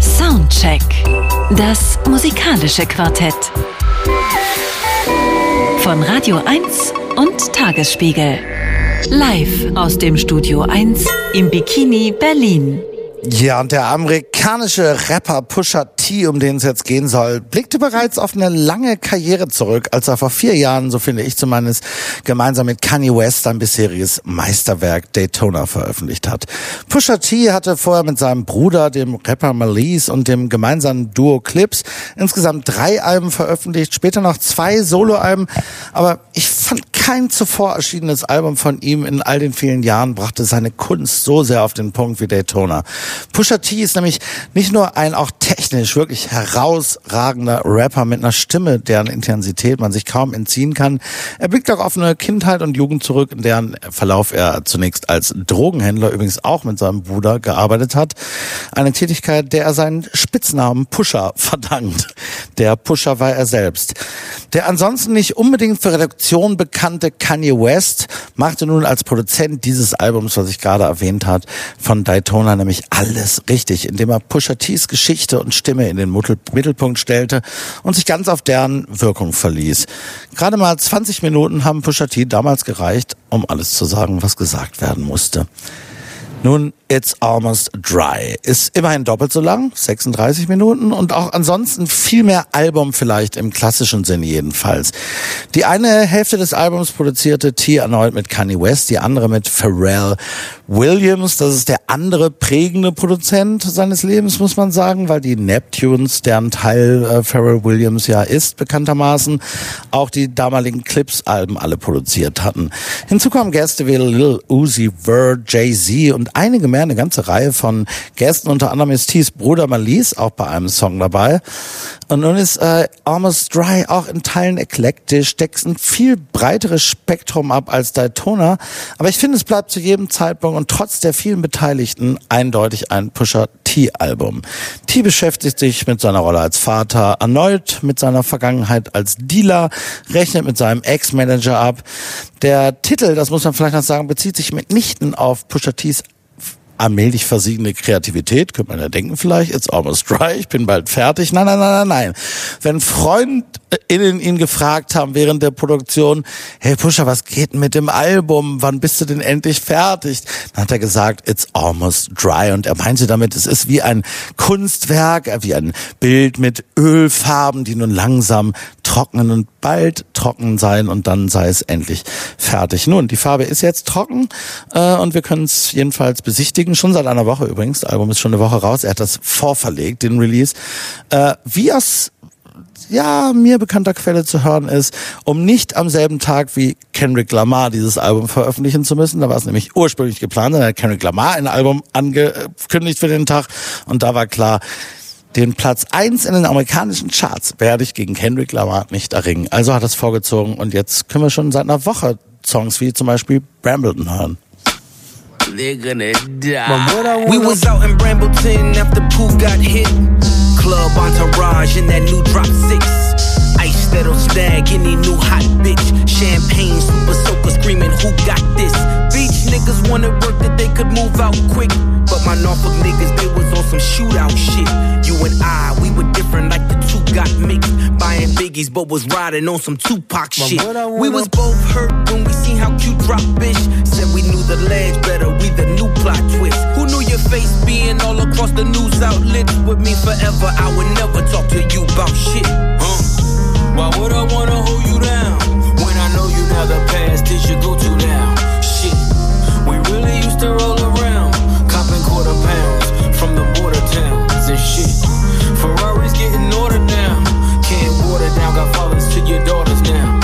Soundcheck. Das musikalische Quartett. Von Radio 1 und Tagesspiegel. Live aus dem Studio 1 im Bikini Berlin. Ja, und der amerikanische Rapper Pusha T, um den es jetzt gehen soll, blickte bereits auf eine lange Karriere zurück, als er vor vier Jahren, so finde ich zumindest, gemeinsam mit Kanye West sein bisheriges Meisterwerk Daytona veröffentlicht hat. Pusha T hatte vorher mit seinem Bruder, dem Rapper Malise und dem gemeinsamen Duo Clips insgesamt drei Alben veröffentlicht, später noch zwei Soloalben, aber ich fand kein zuvor erschienenes Album von ihm in all den vielen Jahren brachte seine Kunst so sehr auf den Punkt wie Daytona. Pusha T ist nämlich nicht nur ein auch technisch wirklich herausragender Rapper mit einer Stimme, deren Intensität man sich kaum entziehen kann. Er blickt auch auf eine Kindheit und Jugend zurück, in deren Verlauf er zunächst als Drogenhändler übrigens auch mit seinem Bruder gearbeitet hat. Eine Tätigkeit, der er seinen Spitznamen Pusher verdankt. Der Pusher war er selbst. Der ansonsten nicht unbedingt für Redaktion bekannte Kanye West machte nun als Produzent dieses Albums, was ich gerade erwähnt hat, von Daytona nämlich alles richtig, indem er Pusha T's Geschichte und Stimme in den Mittelpunkt stellte und sich ganz auf deren Wirkung verließ. Gerade mal 20 Minuten haben Pusha T damals gereicht, um alles zu sagen, was gesagt werden musste. Nun, It's Almost Dry ist immerhin doppelt so lang, 36 Minuten und auch ansonsten viel mehr Album vielleicht im klassischen Sinne jedenfalls. Die eine Hälfte des Albums produzierte T erneut mit Kanye West, die andere mit Pharrell Williams. Das ist der andere prägende Produzent seines Lebens, muss man sagen, weil die Neptunes, deren Teil äh, Pharrell Williams ja ist, bekanntermaßen, auch die damaligen Clips-Alben alle produziert hatten. Hinzu kommen Gäste wie Lil Uzi Vert, Jay-Z und einige mehr eine ganze Reihe von Gästen, unter anderem ist Tees Bruder Malise auch bei einem Song dabei. Und nun ist äh, Almost Dry auch in Teilen eklektisch, deckt ein viel breiteres Spektrum ab als Daytona. Aber ich finde, es bleibt zu jedem Zeitpunkt und trotz der vielen Beteiligten eindeutig ein Pusher T-Album. T beschäftigt sich mit seiner Rolle als Vater, erneut mit seiner Vergangenheit als Dealer, rechnet mit seinem Ex-Manager ab. Der Titel, das muss man vielleicht noch sagen, bezieht sich mitnichten auf Pusher T's allmählich versiegende Kreativität, könnte man ja denken vielleicht, it's almost dry, ich bin bald fertig. Nein, nein, nein, nein, nein. Wenn FreundInnen ihn gefragt haben während der Produktion, hey Pusher, was geht mit dem Album? Wann bist du denn endlich fertig? Dann hat er gesagt, it's almost dry. Und er meinte damit, es ist wie ein Kunstwerk, wie ein Bild mit Ölfarben, die nun langsam trocknen und bald trocken sein und dann sei es endlich fertig. Nun, die Farbe ist jetzt trocken äh, und wir können es jedenfalls besichtigen, schon seit einer Woche übrigens. Das Album ist schon eine Woche raus. Er hat das vorverlegt, den Release. Äh, wie aus ja, mir bekannter Quelle zu hören ist, um nicht am selben Tag wie Kendrick Lamar dieses Album veröffentlichen zu müssen. Da war es nämlich ursprünglich geplant, dann hat Kendrick Lamar ein Album angekündigt für den Tag und da war klar, den Platz eins in den amerikanischen Charts werde ich gegen Kendrick Lamar nicht erringen. Also hat er es vorgezogen und jetzt können wir schon seit einer Woche Songs wie zum Beispiel Brambleton hören. They're gonna die. We was out in Brambleton after Pooh got hit. Club entourage in that new drop six. Ice that'll stag any new hot bitch. Champagne, super soaker screaming, who got this? Beach niggas wanted work that they could move out quick. But my Norfolk niggas, they was on some shootout shit. You and I, we were different like the two got mixed. Buying biggies, but was riding on some Tupac shit. We was both hurt when we seen how cute drop bitch the ledge better. We the new plot twist. Who knew your face being all across the news outlets with me forever? I would never talk to you about shit. Huh? Why would I wanna hold you down when I know you now the past is your go-to now? Shit, we really used to roll around, copping quarter pounds from the border towns and shit. Ferraris getting ordered now, can't water down. Got fathers to your daughters now.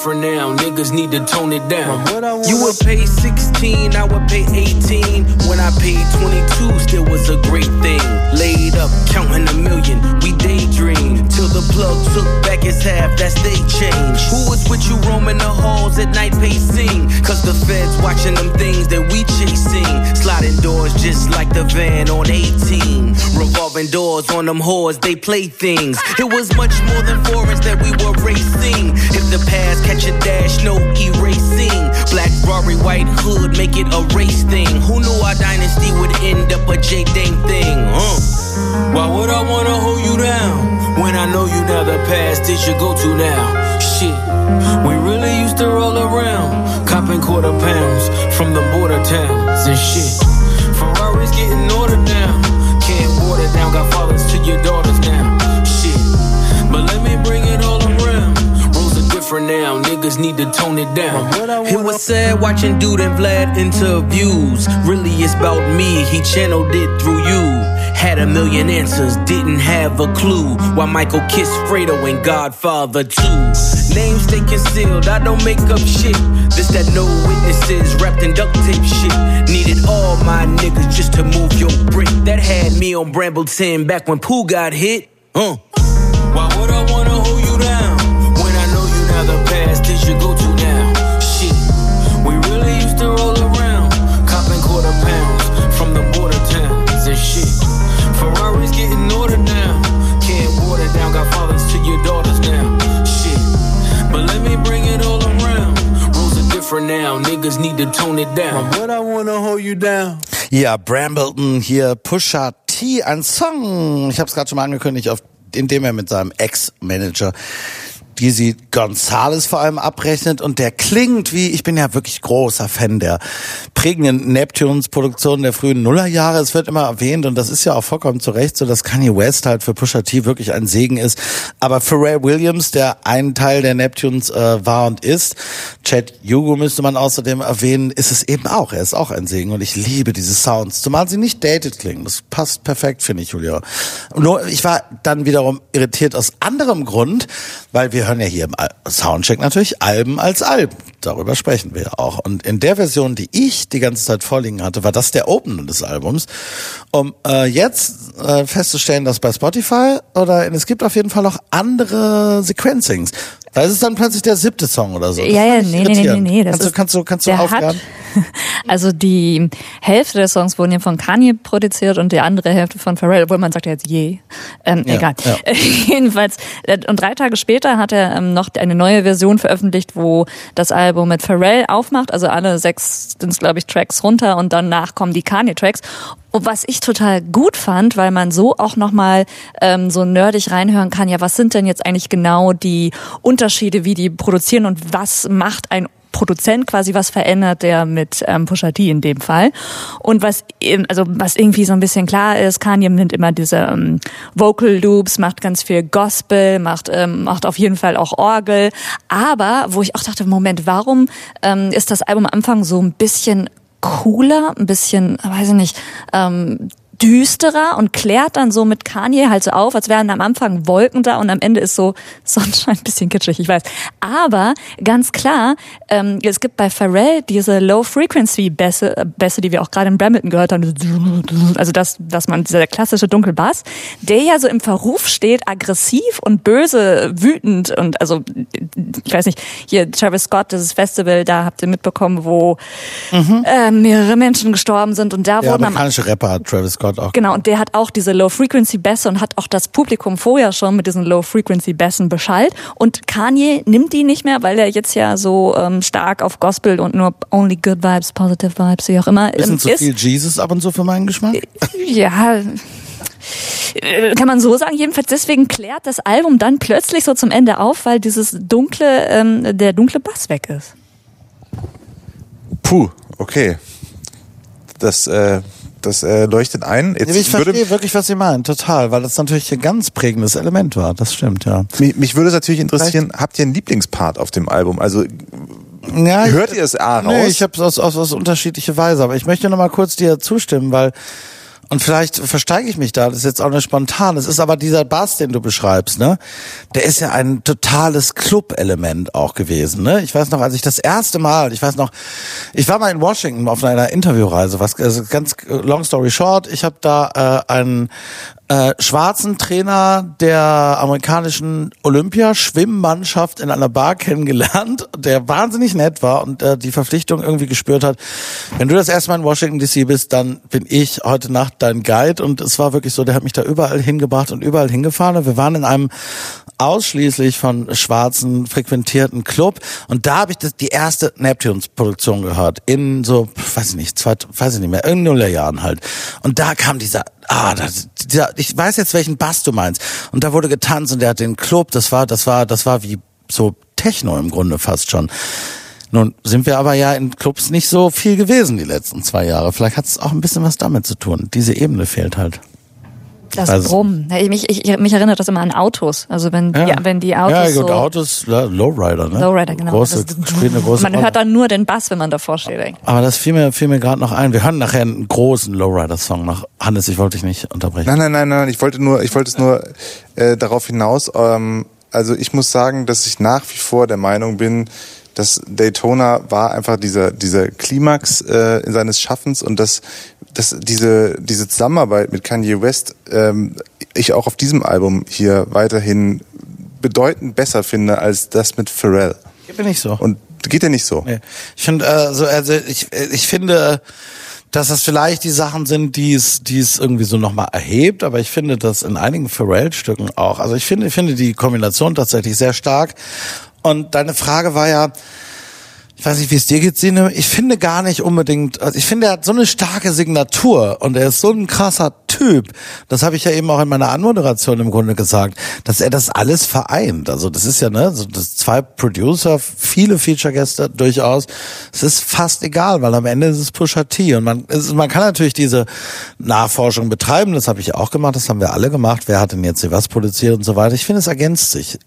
Different now. Niggas need to tone it down. You would pay 16, I would pay 18. When I paid 22, still was a great thing. Laid up, counting a million, we daydream. Till the plug took back his half, that's they change. Who is with you roaming the halls at night pacing? Cause the feds watching them things that we chasing. Sliding doors just like the van on 18. Revolving doors on them whores, they play things. It was much more than foreigns that we were racing. If the past catch a dash, no erasing. Black Rory, white hood, make it a race thing. Who knew our dynasty would end up a J Dame thing? Huh? Why would I wanna hold you down when I know you now the past is your go-to now? Shit, we really used to roll around, copping quarter pounds from the border towns and shit. Ferraris getting ordered now, can't water down, got fathers to your daughters now. Shit, but let me bring it all around. Rules are different now, niggas need to tone it down. It was sad watching Dude and Vlad interviews. Really, it's about me, he channeled it through you. Had a million answers, didn't have a clue. Why Michael kissed Fredo and Godfather too. Names stay concealed, I don't make up shit. This that no witnesses, wrapped in duct tape shit. Needed all my niggas just to move your brick. That had me on Brambleton back when Pooh got hit. Uh. Different now, niggas need to tone it down. But I wanna hold you down. Ja, Brambleton hier, Pusha T, ein Song. Ich habe es gerade schon mal angekündigt, auf, in dem er mit seinem Ex-Manager Dizzy Gonzales vor allem abrechnet und der klingt wie, ich bin ja wirklich großer Fan der prägenden Neptunes-Produktionen der frühen Nullerjahre. Es wird immer erwähnt und das ist ja auch vollkommen zu Recht so, dass Kanye West halt für Pusha T wirklich ein Segen ist. Aber Pharrell Williams, der ein Teil der Neptunes äh, war und ist, Chad Hugo müsste man außerdem erwähnen, ist es eben auch. Er ist auch ein Segen und ich liebe diese Sounds, zumal sie nicht dated klingen. Das passt perfekt, finde ich, Julia. Nur, ich war dann wiederum irritiert aus anderem Grund, weil wir hören ja hier im Soundcheck natürlich Alben als Alben. Darüber sprechen wir ja auch. Und in der Version, die ich die ganze Zeit vorliegen hatte, war das der Opener des Albums. Um äh, jetzt äh, festzustellen, dass bei Spotify oder es gibt auf jeden Fall auch andere Sequencings. Da ist es dann plötzlich der siebte Song oder so. Das Ja, ja, nee, nee, nee, nee, nee. Das Kannst du, kannst du, kannst du der hat, also die Hälfte der Songs wurden ja von Kanye produziert und die andere Hälfte von Pharrell, obwohl man sagt ja jetzt je. Ähm, Ja, egal. ja. Jedenfalls, äh, und drei Tage später hat er ähm, noch eine neue Version veröffentlicht, wo das Album mit Pharrell aufmacht. Also alle sechs sind glaube ich, Tracks runter und danach kommen die Kanye-Tracks. Und was ich total gut fand, weil man so auch nochmal ähm, so nerdig reinhören kann, ja, was sind denn jetzt eigentlich genau die Unterschiede, wie die produzieren und was macht ein Produzent quasi, was verändert der mit ähm, Pusha T in dem Fall. Und was, also was irgendwie so ein bisschen klar ist, Kanye nimmt immer diese ähm, Vocal Loops, macht ganz viel Gospel, macht, ähm, macht auf jeden Fall auch Orgel. Aber wo ich auch dachte, Moment, warum ähm, ist das Album am Anfang so ein bisschen cooler, ein bisschen, weiß ich nicht, ähm, düsterer und klärt dann so mit Kanye halt so auf, als wären am Anfang Wolken da und am Ende ist so Sonnenschein, ein bisschen kitschig, ich weiß. Aber ganz klar, ähm, es gibt bei Pharrell diese Low-Frequency-Bässe, äh, Bässe, die wir auch gerade in Brambleton gehört haben, also das, dass man, dieser klassische Dunkelbass, der ja so im Verruf steht, aggressiv und böse, wütend und also, ich weiß nicht, hier Travis Scott, dieses Festival, da habt ihr mitbekommen, wo äh, mehrere Menschen gestorben sind und da Der wurden am amerikanische Rapper hat Travis Scott auch. Genau, und der hat auch diese Low-Frequency-Bässe und hat auch das Publikum vorher schon mit diesen Low-Frequency-Bässen beschallt. Und Kanye nimmt die nicht mehr, weil er jetzt ja so ähm, stark auf Gospel und nur Only Good Vibes, Positive Vibes, wie auch immer Bisschen ähm, zu viel Jesus ab und zu für meinen Geschmack. Ja, äh, kann man so sagen. Jedenfalls deswegen klärt das Album dann plötzlich so zum Ende auf, weil dieses dunkle, ähm, der dunkle Bass weg ist. Puh, okay. Das, äh, das äh, leuchtet ein. Jetzt ich verstehe wirklich, was Sie meinen, total, weil das natürlich ein ganz prägendes Element war. Das stimmt, ja. mich, mich würde es natürlich interessieren, habt ihr einen Lieblingspart auf dem Album? Also ja ich- hört ihr es A raus? Nee, ich habe es aus, aus, aus unterschiedliche Weise, aber ich möchte noch mal kurz dir zustimmen, weil und vielleicht versteige ich mich da, das ist jetzt auch nicht spontan, es ist aber dieser Bass, den du beschreibst, ne? Der ist ja ein totales Club-Element auch gewesen, ne? Ich weiß noch, als ich das erste Mal, ich weiß noch, ich war mal in Washington auf einer Interviewreise, was also ganz long story short, ich habe da äh, einen äh, schwarzen Trainer der amerikanischen Olympiaschwimmmannschaft in einer Bar kennengelernt, der wahnsinnig nett war und äh, die Verpflichtung irgendwie gespürt hat. Wenn du das erste Mal in Washington DC bist, dann bin ich heute Nacht dein Guide und es war wirklich so, der hat mich da überall hingebracht und überall hingefahren. Und wir waren in einem ausschließlich von Schwarzen frequentierten Club und da habe ich das, die erste Neptunes-Produktion gehört in so, weiß ich nicht, zwei, weiß ich nicht mehr, in Nullerjahren halt. Und da kam dieser ah, das, dieser, ich weiß jetzt, welchen Bass du meinst. Und da wurde getanzt und der hat den Club, das war, das war, das war wie so Techno im Grunde fast schon. Nun sind wir aber ja in Clubs nicht so viel gewesen die letzten zwei Jahre. Vielleicht hat es auch ein bisschen was damit zu tun. Diese Ebene fehlt halt. Das also, Brummen. Ich, ich, mich erinnert das immer an Autos. Also wenn die, ja. wenn die Autos. Ja, gut, so Autos, Lowrider, ne? Lowrider, genau. Große, das, eine große man Rolle. hört dann nur den Bass, wenn man davor steht. Aber das fiel mir, fiel mir gerade noch ein. Wir hören nachher einen großen Lowrider-Song noch. Hannes, ich wollte dich nicht unterbrechen. Nein, nein, nein, nein. Ich wollte nur, ich wollte es nur äh, darauf hinaus. Ähm, also ich muss sagen, dass ich nach wie vor der Meinung bin, dass Daytona war einfach dieser dieser Klimax äh, seines Schaffens und dass dass diese diese Zusammenarbeit mit Kanye West ähm, ich auch auf diesem Album hier weiterhin bedeutend besser finde als das mit Pharrell. Geht mir nicht so. Und geht dir nicht so. Nee. Ich finde äh, so also ich ich finde dass das vielleicht die Sachen sind, die es, die es irgendwie so nochmal erhebt, aber ich finde das in einigen Pharrell-Stücken auch. Also ich finde, ich finde die Kombination tatsächlich sehr stark und deine Frage war ja, ich weiß nicht, wie es dir geht, Sine. Ich finde gar nicht unbedingt, also ich finde, er hat so eine starke Signatur und er ist so ein krasser Typ. Das habe ich ja eben auch in meiner Anmoderation im Grunde gesagt, dass er das alles vereint. Also das ist ja, ne, so das zwei Producer, viele Feature-Gäste durchaus. Es ist fast egal, weil am Ende ist es Pusha T und man, ist, man kann natürlich diese Nachforschung betreiben. Das habe ich auch gemacht, das haben wir alle gemacht. Wer hat denn jetzt hier was produziert und so weiter. Ich finde, es ergänzt sich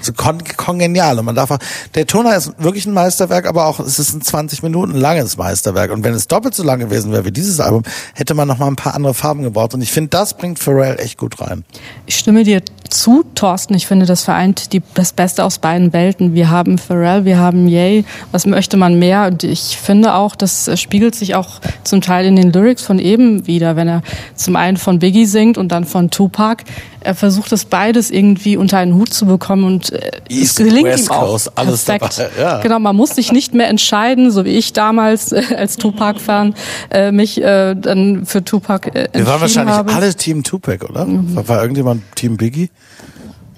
so kon kongenial. Und man darf auch, der Toner ist wirklich ein Meisterwerk, aber auch es ist ein 20 Minuten langes Meisterwerk. Und wenn es doppelt so lang gewesen wäre wie dieses Album, hätte man noch mal ein paar andere Farben gebraucht. Und ich finde, das bringt Pharrell echt gut rein. Ich stimme dir zu, Thorsten. Ich finde, das vereint die, das Beste aus beiden Welten. Wir haben Pharrell, wir haben Ye. Was möchte man mehr? Und ich finde auch, das spiegelt sich auch zum Teil in den Lyrics von eben wieder, wenn er zum einen von Biggie singt und dann von Tupac er versucht das beides irgendwie unter einen Hut zu bekommen und äh, East, es gelingt West ihm auch Coast, alles perfekt. Dabei, ja. Genau, man muss sich nicht mehr entscheiden, so wie ich damals äh, als Tupac-Fan äh, mich äh, dann für Tupac äh, Wir waren wahrscheinlich habe. alle Team Tupac, oder? Mhm. War, war irgendjemand Team Biggie?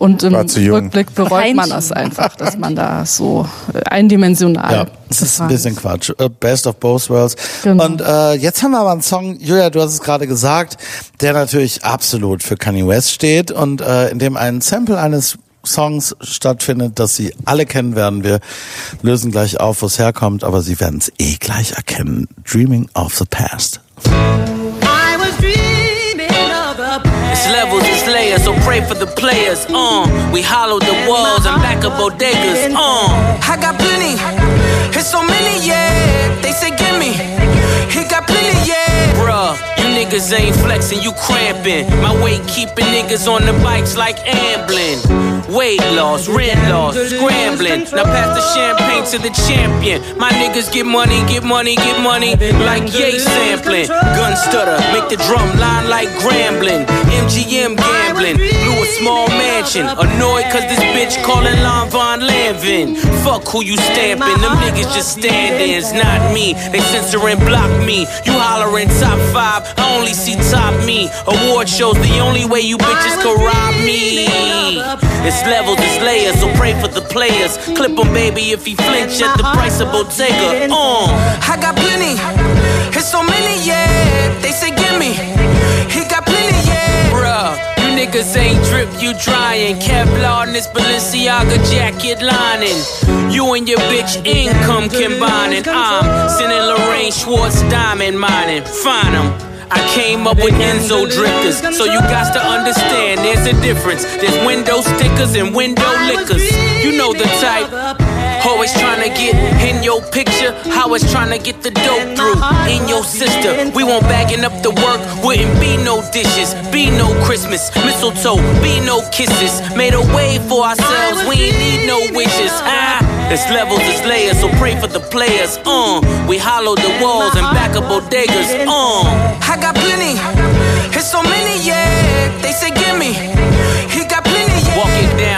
Und im Rückblick bereut man das einfach, dass man da so äh, eindimensional. Ja, das ist ein bisschen Quatsch. Äh, Best of both worlds. Genau. Und äh, jetzt haben wir aber einen Song, Julia, du hast es gerade gesagt, der natürlich absolut für Kanye West steht und äh, in dem ein Sample eines Songs stattfindet, das Sie alle kennen werden. Wir lösen gleich auf, wo es herkommt, aber Sie werden es eh gleich erkennen. Dreaming of the Past. It's levels, it's layers, so pray for the players. Uh, we hollow the walls and back up bodegas. Uh, I got plenty. It's so many, yeah. They say gimme. He got plenty, yeah. Bruh, niggas ain't flexing, you cramping. My weight keeping niggas on the bikes like ambling. Weight loss, rent loss, scrambling. Now pass the champagne to the champion. My niggas get money, get money, get money. Like yay sampling. Gun stutter, make the drum line like grambling. MGM gambling. Blew a small mansion. Annoyed cause this bitch calling Lon Von Lanvin. Fuck who you stamping. Them niggas just stand-ins, not me. They censor and block me. You hollering top five, I only see top me. Award shows the only way you bitches can rob me. It's levels, it's layers, so pray for the players. Clip him, baby, if he flinch at the price of Bottega. Uh, I got plenty, it's so many, yeah. They say, gimme, he got plenty, yeah. Bruh, you niggas ain't drip, you drying. Kevlar in this Balenciaga jacket lining. You and your bitch income combining. I'm sending Lorraine Schwartz diamond mining. Find him. I came up with Enzo drifters, so you got to understand there's a difference. There's window stickers and window liquors. You know the type. Always trying to get in your picture, how it's trying to get the dope through. In your sister, we won't bagging up the work, wouldn't be no dishes, be no Christmas, mistletoe, be no kisses. Made a way for ourselves, we ain't need no wishes. Ah, it's levels, it's layers, so pray for the players. Uh, we hollow the walls and back up bodegas. Uh, I got plenty, it's so many, yeah. They say, give me.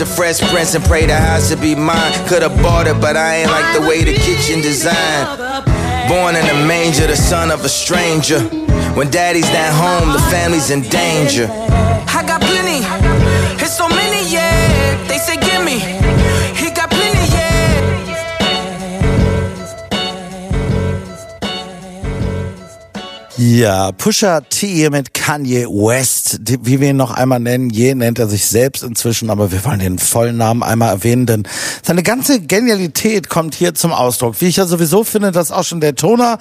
the Fresh Prince and pray the house would be mine. Could've bought it, but I ain't like the way the kitchen designed. Born in a manger, the son of a stranger. When daddy's not home, the family's in danger. I got plenty, it's so many, yeah. They say, give me. Ja, Pusha T mit Kanye West, wie wir ihn noch einmal nennen. Je nennt er sich selbst inzwischen, aber wir wollen den vollen Namen einmal erwähnen, denn seine ganze Genialität kommt hier zum Ausdruck. Wie ich ja sowieso finde, dass auch schon der Toner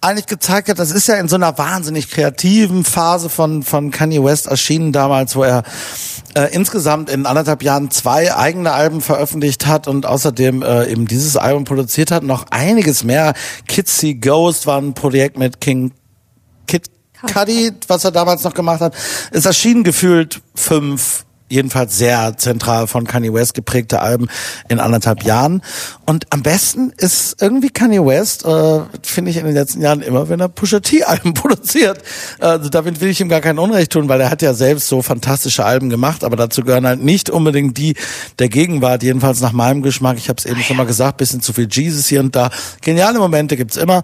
eigentlich gezeigt hat, das ist ja in so einer wahnsinnig kreativen Phase von, von Kanye West erschienen damals, wo er äh, insgesamt in anderthalb Jahren zwei eigene Alben veröffentlicht hat und außerdem äh, eben dieses Album produziert hat. Noch einiges mehr. See Ghost war ein Projekt mit King Kid Cudi, was er damals noch gemacht hat. Es erschienen gefühlt fünf jedenfalls sehr zentral von Kanye West geprägte Alben in anderthalb Jahren. Und am besten ist irgendwie Kanye West, äh, finde ich in den letzten Jahren immer, wenn er Pusha T-Alben produziert. Also damit will ich ihm gar kein Unrecht tun, weil er hat ja selbst so fantastische Alben gemacht, aber dazu gehören halt nicht unbedingt die der Gegenwart, jedenfalls nach meinem Geschmack. Ich habe es eben schon mal gesagt, bisschen zu viel Jesus hier und da. Geniale Momente gibt's immer.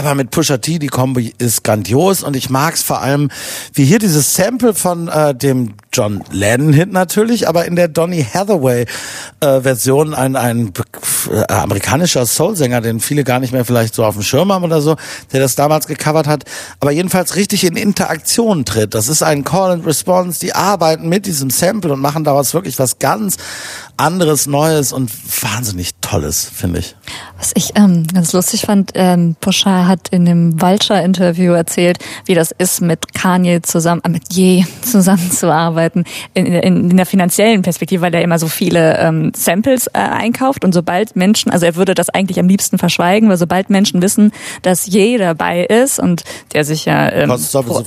Aber mit Pusha T, die Kombi ist grandios und ich mag's vor allem, wie hier dieses Sample von äh, dem John Lennon-Hit natürlich, aber in der Donny Hathaway-Version äh, ein, ein äh, amerikanischer Soul-Sänger, den viele gar nicht mehr vielleicht so auf dem Schirm haben oder so, der das damals gecovert hat, aber jedenfalls richtig in Interaktion tritt. Das ist ein Call and Response, die arbeiten mit diesem Sample und machen daraus wirklich was ganz anderes, Neues und wahnsinnig Tolles, finde ich. Was ich ähm, ganz lustig fand, ähm, Pusha hat in dem Vulture-Interview erzählt, wie das ist, mit Kanye zusammen, äh, mit Je zusammenzuarbeiten, in, in, in der finanziellen Perspektive, weil er immer so viele ähm, Samples äh, einkauft und sobald Menschen, also er würde das eigentlich am liebsten verschweigen, weil sobald Menschen wissen, dass Je dabei ist und der sich ja ähm, pro,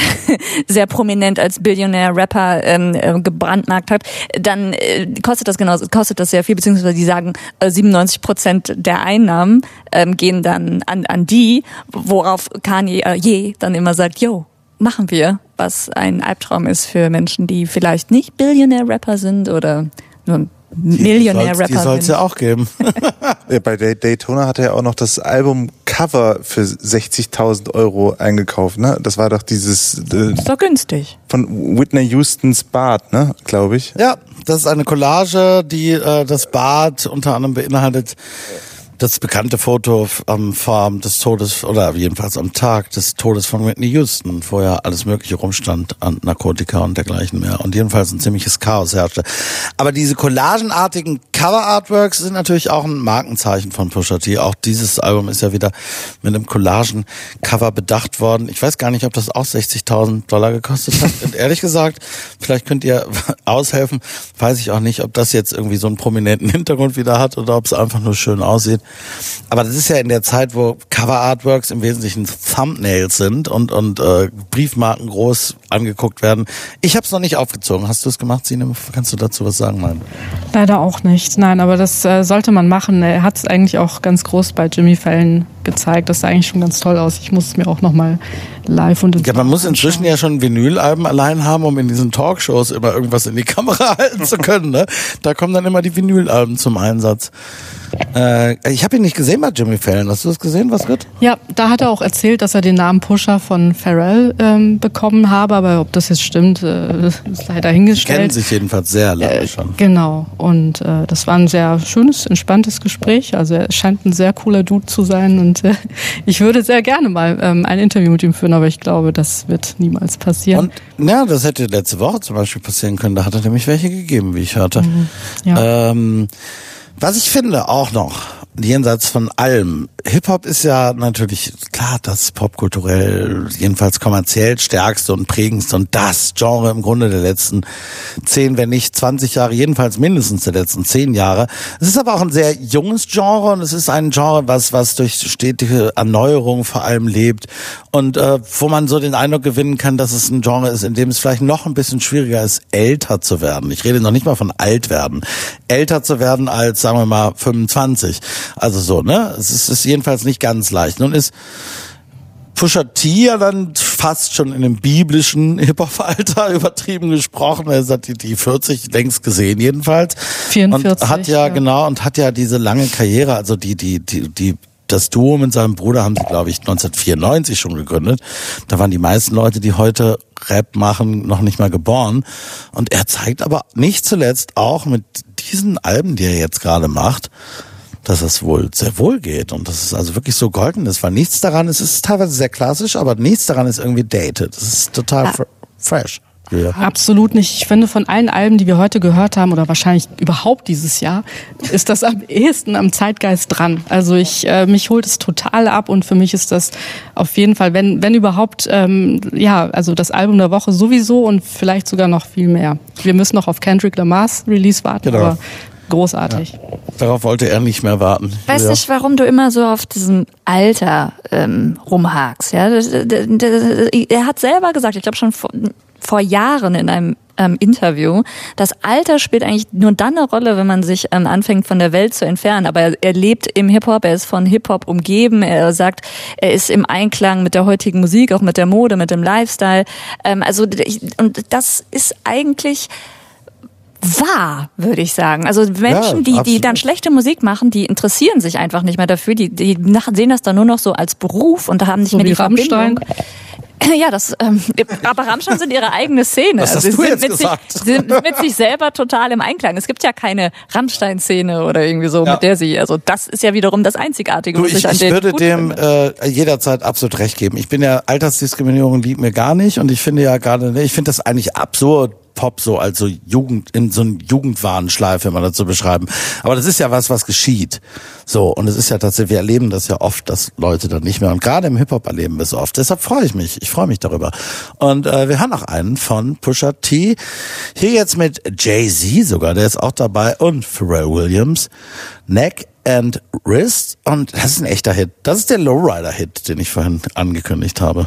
sehr prominent als Billionär-Rapper ähm, äh, gebrandmarkt hat, dann äh, kostet das genau, kostet das sehr viel, beziehungsweise die sagen, äh, 97 Prozent der Einnahmen ähm, gehen dann an, an die, worauf Kanye äh, je dann immer sagt, yo, machen wir, was ein Albtraum ist für Menschen, die vielleicht nicht Billionär-Rapper sind oder nur Millionär-Rapper. Die soll es ja auch geben. ja, bei Daytona hat er ja auch noch das Album-Cover für 60.000 Euro eingekauft. Ne? Das war doch dieses... Äh, das ist doch günstig. Von Whitney Houstons Bart, ne? glaube ich. Ja, das ist eine Collage, die äh, das Bad unter anderem beinhaltet das bekannte Foto am Farm des Todes oder jedenfalls am Tag des Todes von Whitney Houston, wo ja alles mögliche rumstand an Narkotika und dergleichen mehr und jedenfalls ein ziemliches Chaos herrschte. Aber diese collagenartigen Cover Artworks sind natürlich auch ein Markenzeichen von Pusha T. Auch dieses Album ist ja wieder mit einem Collagen-Cover bedacht worden. Ich weiß gar nicht, ob das auch 60.000 Dollar gekostet hat. Und ehrlich gesagt, vielleicht könnt ihr aushelfen. Weiß ich auch nicht, ob das jetzt irgendwie so einen prominenten Hintergrund wieder hat oder ob es einfach nur schön aussieht. Aber das ist ja in der Zeit, wo Cover Artworks im Wesentlichen Thumbnails sind und, und äh, Briefmarken groß angeguckt werden. Ich habe es noch nicht aufgezogen. Hast du es gemacht, Sine? Kannst du dazu was sagen? Nein. Leider auch nicht. Nein, aber das äh, sollte man machen. Er hat es eigentlich auch ganz groß bei Jimmy Fallon gezeigt. Das sah eigentlich schon ganz toll aus. Ich muss es mir auch nochmal live und Ja, man muss inzwischen ja schon Vinylalben allein haben, um in diesen Talkshows immer irgendwas in die Kamera halten zu können. Ne? Da kommen dann immer die Vinylalben zum Einsatz. Äh, ich habe ihn nicht gesehen bei Jimmy Fallon. Hast du das gesehen, was wird? Ja, da hat er auch erzählt, dass er den Namen Pusher von Pharrell ähm, bekommen habe, aber ob das jetzt stimmt, äh, ist leider hingestellt. Kennen sich jedenfalls sehr lange äh, schon. Genau. Und äh, das war ein sehr schönes, entspanntes Gespräch. Also er scheint ein sehr cooler Dude zu sein und äh, ich würde sehr gerne mal ähm, ein Interview mit ihm führen, aber ich glaube, das wird niemals passieren. Und ja, das hätte letzte Woche zum Beispiel passieren können. Da hat er nämlich welche gegeben, wie ich hörte. Mhm. Ja. Ähm, was ich finde auch noch, jenseits von allem. Hip-Hop ist ja natürlich, klar, das popkulturell, jedenfalls kommerziell stärkste und prägendste und das Genre im Grunde der letzten zehn, wenn nicht 20 Jahre, jedenfalls mindestens der letzten zehn Jahre. Es ist aber auch ein sehr junges Genre und es ist ein Genre, was, was durch stetige Erneuerung vor allem lebt und äh, wo man so den Eindruck gewinnen kann, dass es ein Genre ist, in dem es vielleicht noch ein bisschen schwieriger ist, älter zu werden. Ich rede noch nicht mal von alt werden. Älter zu werden als, sagen wir mal, 25. Also so, ne? Es ist, ist jedenfalls nicht ganz leicht. Nun ist Pusha T ja dann fast schon in dem biblischen Hip-Hop-Alter übertrieben gesprochen. Er hat die, die 40 längst gesehen jedenfalls. 44. Und hat ja, ja, genau, und hat ja diese lange Karriere, also die, die, die, die das Duo mit seinem Bruder haben sie, glaube ich, 1994 schon gegründet. Da waren die meisten Leute, die heute Rap machen, noch nicht mal geboren. Und er zeigt aber nicht zuletzt auch mit diesen Alben, die er jetzt gerade macht, dass es wohl sehr wohl geht und dass es also wirklich so golden ist, weil nichts daran ist, es ist teilweise sehr klassisch, aber nichts daran ist irgendwie dated. Es ist total ja. fresh. Ja. Absolut nicht. Ich finde, von allen Alben, die wir heute gehört haben, oder wahrscheinlich überhaupt dieses Jahr, ist das am ehesten am Zeitgeist dran. Also ich, äh, mich holt es total ab und für mich ist das auf jeden Fall, wenn, wenn überhaupt, ähm, ja, also das Album der Woche sowieso und vielleicht sogar noch viel mehr. Wir müssen noch auf Kendrick Lamar's Release warten, genau. aber großartig. Ja. Darauf wollte er nicht mehr warten. Weiß ja. nicht, warum du immer so auf diesem Alter ähm, rumhakst. Ja? Er hat selber gesagt, ich glaube schon vor, vor Jahren in einem ähm, Interview, das Alter spielt eigentlich nur dann eine Rolle, wenn man sich ähm, anfängt von der Welt zu entfernen. Aber er, er lebt im Hip-Hop, er ist von Hip-Hop umgeben, er sagt, er ist im Einklang mit der heutigen Musik, auch mit der Mode, mit dem Lifestyle. Ähm, also und das ist eigentlich wahr, würde ich sagen. Also Menschen, ja, die, die dann schlechte Musik machen, die interessieren sich einfach nicht mehr dafür. Die, die sehen das dann nur noch so als Beruf und da haben nicht so mehr die Rammstein. Verbindung. Ja, das, ähm, aber Rammstein sind ihre eigene Szene. Was hast also, du jetzt mit gesagt? Sich, sind mit sich selber total im Einklang. Es gibt ja keine Rammstein-Szene oder irgendwie so, ja. mit der sie, also das ist ja wiederum das Einzigartige, du, was ich, ich an Ich würde dem äh, jederzeit absolut recht geben. Ich bin ja, Altersdiskriminierung liebt mir gar nicht und ich finde ja gerade, ne, ich finde das eigentlich absurd, Pop so als so Jugend, in so einen Jugendwarenschleife immer dazu beschreiben. Aber das ist ja was, was geschieht. So. Und es ist ja tatsächlich, wir erleben das ja oft, dass Leute dann nicht mehr, und gerade im Hip-Hop erleben wir es oft. Deshalb freue ich mich. Ich freue mich darüber. Und äh, wir haben noch einen von Pusha T. Hier jetzt mit Jay-Z sogar, der ist auch dabei, und Pharrell Williams. Neck and Wrist. Und das ist ein echter Hit. Das ist der Lowrider-Hit, den ich vorhin angekündigt habe.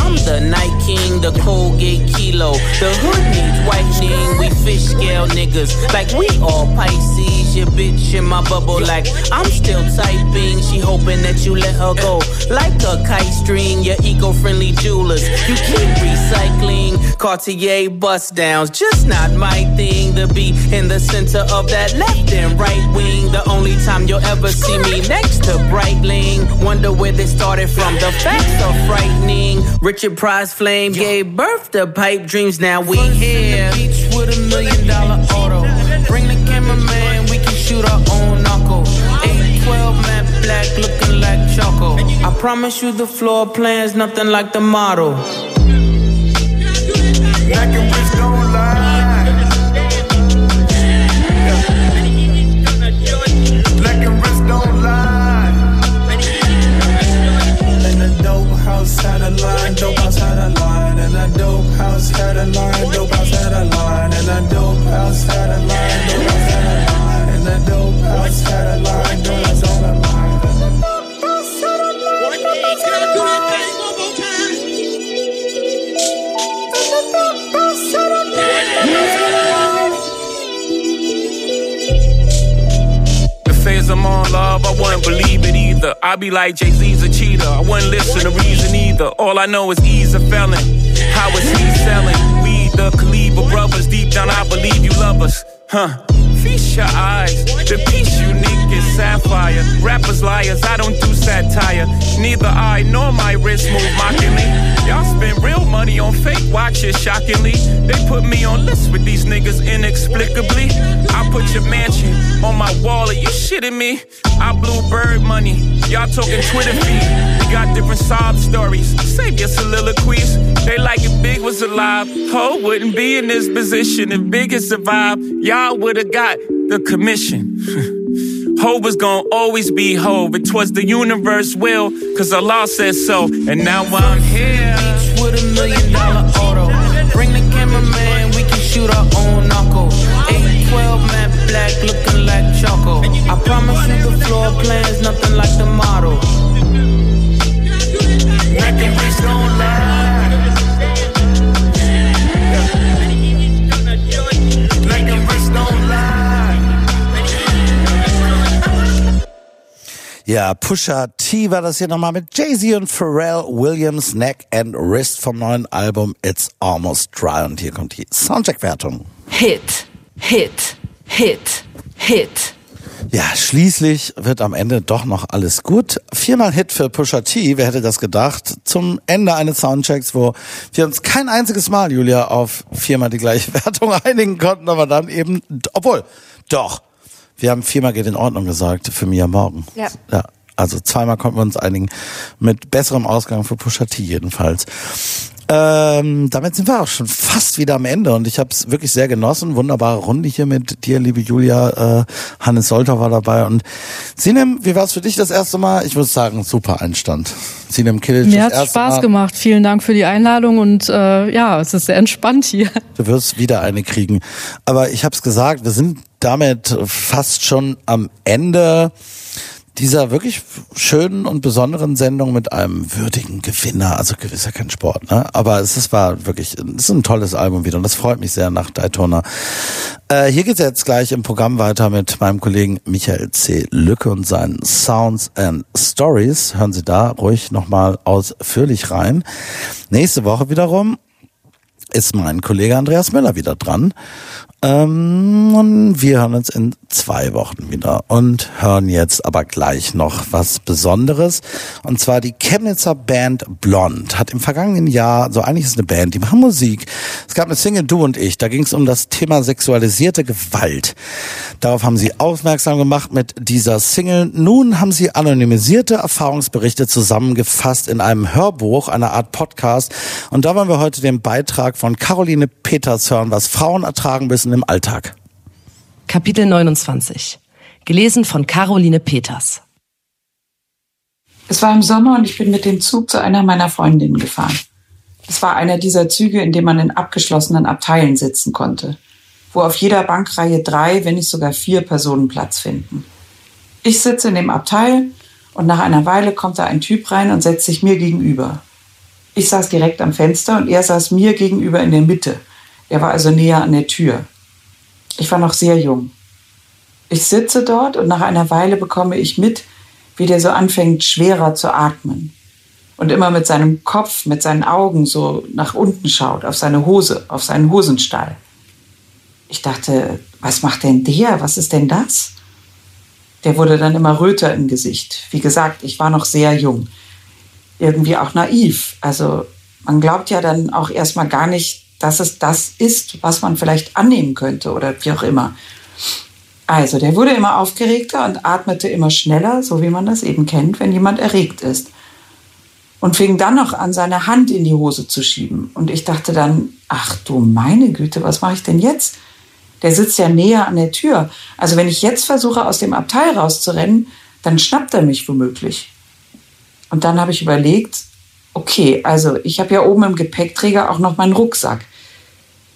the night king, the Colgate kilo. The hood needs whitening. We fish scale niggas like we all Pisces your bitch in my bubble like I'm still typing. She hoping that you let her go like a kite string. Your eco-friendly jewelers, you keep recycling. Cartier bust downs, just not my thing to be in the center of that left and right wing. The only time you'll ever see me next to Breitling. Wonder where they started from. The facts are frightening. Richard Price Flame gave birth to pipe dreams. Now we here. Beach with a million dollar auto. Bring the cameraman, we can shoot our own knuckle. 812 matte black looking like choco. I promise you the floor plan's nothing like the model. the line, dope outside line, and I dope line, dope line, and dope line, dope line. I'm on love, I wouldn't believe it either. I'd be like Jay Z's a cheater, I wouldn't listen to reason either. All I know is he's a felon. How is he selling? We the Kaliba brothers, deep down I believe you love us, huh? Feast your eyes. The piece unique sapphire. Rappers liars, I don't do satire. Neither I nor my wrist move mockingly. Y'all spend real money on fake watches, shockingly. They put me on lists with these niggas inexplicably. I put your mansion on my wall, are you shitting me? I blew bird money. Y'all talking Twitter feed. We got different sob stories. Save your soliloquies. They like if Big was alive. Ho wouldn't be in this position if Big had survived. Y'all would have got the commission. Hove was gonna always be Hove. It was the universe will, cause Allah said so. And now I'm here. Beach with a million dollar auto. Bring the cameraman, we can shoot our own knuckle. 812 matte black, looking like choco. I promise you the floor plan's nothing like the model. Ja, Pusha T war das hier nochmal mit Jay-Z und Pharrell Williams Neck and Wrist vom neuen Album It's Almost Dry. Und hier kommt die Soundcheck-Wertung. Hit, Hit, Hit, Hit. Ja, schließlich wird am Ende doch noch alles gut. Viermal Hit für Pusha T, wer hätte das gedacht? Zum Ende eines Soundchecks, wo wir uns kein einziges Mal, Julia, auf viermal die gleiche Wertung einigen konnten, aber dann eben, obwohl, doch, wir haben viermal geht in Ordnung gesagt für Mia Morgen. Ja. ja. Also zweimal konnten wir uns einigen. Mit besserem Ausgang für Pusha T jedenfalls. Ähm, damit sind wir auch schon fast wieder am Ende und ich habe es wirklich sehr genossen. Wunderbare Runde hier mit dir, liebe Julia. Äh, Hannes Solter war dabei und Sinem, wie war es für dich das erste Mal? Ich muss sagen, super Einstand. Sinem Kilic. Mir hat Spaß Mal. gemacht. Vielen Dank für die Einladung und äh, ja, es ist sehr entspannt hier. Du wirst wieder eine kriegen. Aber ich habe es gesagt, wir sind damit fast schon am Ende dieser wirklich schönen und besonderen Sendung mit einem würdigen Gewinner. Also gewiss ja kein Sport, ne? Aber es ist, war wirklich, es ist ein tolles Album wieder und das freut mich sehr nach Daytona. Äh, hier geht's jetzt gleich im Programm weiter mit meinem Kollegen Michael C. Lücke und seinen Sounds and Stories. Hören Sie da ruhig nochmal ausführlich rein. Nächste Woche wiederum ist mein Kollege Andreas Müller wieder dran. Ähm, und wir hören uns in zwei Wochen wieder und hören jetzt aber gleich noch was Besonderes. Und zwar die Chemnitzer Band Blond hat im vergangenen Jahr, so eigentlich ist eine Band, die machen Musik. Es gab eine Single Du und ich, da ging es um das Thema sexualisierte Gewalt. Darauf haben sie aufmerksam gemacht mit dieser Single. Nun haben sie anonymisierte Erfahrungsberichte zusammengefasst in einem Hörbuch, einer Art Podcast. Und da wollen wir heute den Beitrag von Caroline Peters hören, was Frauen ertragen müssen im Alltag. Kapitel 29. Gelesen von Caroline Peters. Es war im Sommer und ich bin mit dem Zug zu einer meiner Freundinnen gefahren. Es war einer dieser Züge, in dem man in abgeschlossenen Abteilen sitzen konnte, wo auf jeder Bankreihe drei, wenn nicht sogar vier Personen Platz finden. Ich sitze in dem Abteil und nach einer Weile kommt da ein Typ rein und setzt sich mir gegenüber. Ich saß direkt am Fenster und er saß mir gegenüber in der Mitte. Er war also näher an der Tür. Ich war noch sehr jung. Ich sitze dort und nach einer Weile bekomme ich mit, wie der so anfängt, schwerer zu atmen. Und immer mit seinem Kopf, mit seinen Augen so nach unten schaut, auf seine Hose, auf seinen Hosenstall. Ich dachte, was macht denn der? Was ist denn das? Der wurde dann immer röter im Gesicht. Wie gesagt, ich war noch sehr jung. Irgendwie auch naiv. Also man glaubt ja dann auch erstmal gar nicht, dass es das ist, was man vielleicht annehmen könnte oder wie auch immer. Also, der wurde immer aufgeregter und atmete immer schneller, so wie man das eben kennt, wenn jemand erregt ist. Und fing dann noch an, seine Hand in die Hose zu schieben. Und ich dachte dann, ach du meine Güte, was mache ich denn jetzt? Der sitzt ja näher an der Tür. Also wenn ich jetzt versuche, aus dem Abteil rauszurennen, dann schnappt er mich womöglich. Und dann habe ich überlegt, okay, also ich habe ja oben im Gepäckträger auch noch meinen Rucksack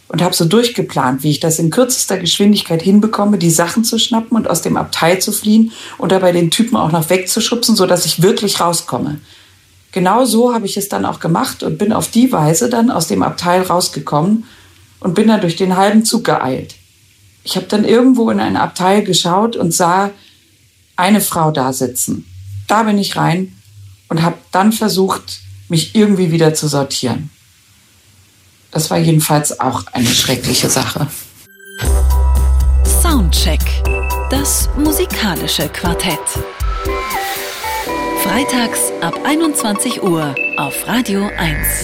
und habe so durchgeplant, wie ich das in kürzester Geschwindigkeit hinbekomme, die Sachen zu schnappen und aus dem Abteil zu fliehen und dabei den Typen auch noch wegzuschubsen, sodass ich wirklich rauskomme. Genau so habe ich es dann auch gemacht und bin auf die Weise dann aus dem Abteil rausgekommen und bin dann durch den halben Zug geeilt. Ich habe dann irgendwo in ein Abteil geschaut und sah, eine Frau da sitzen. Da bin ich rein und habe dann versucht, mich irgendwie wieder zu sortieren. Das war jedenfalls auch eine schreckliche Sache. Soundcheck. Das musikalische Quartett. Freitags ab 21 Uhr auf Radio 1.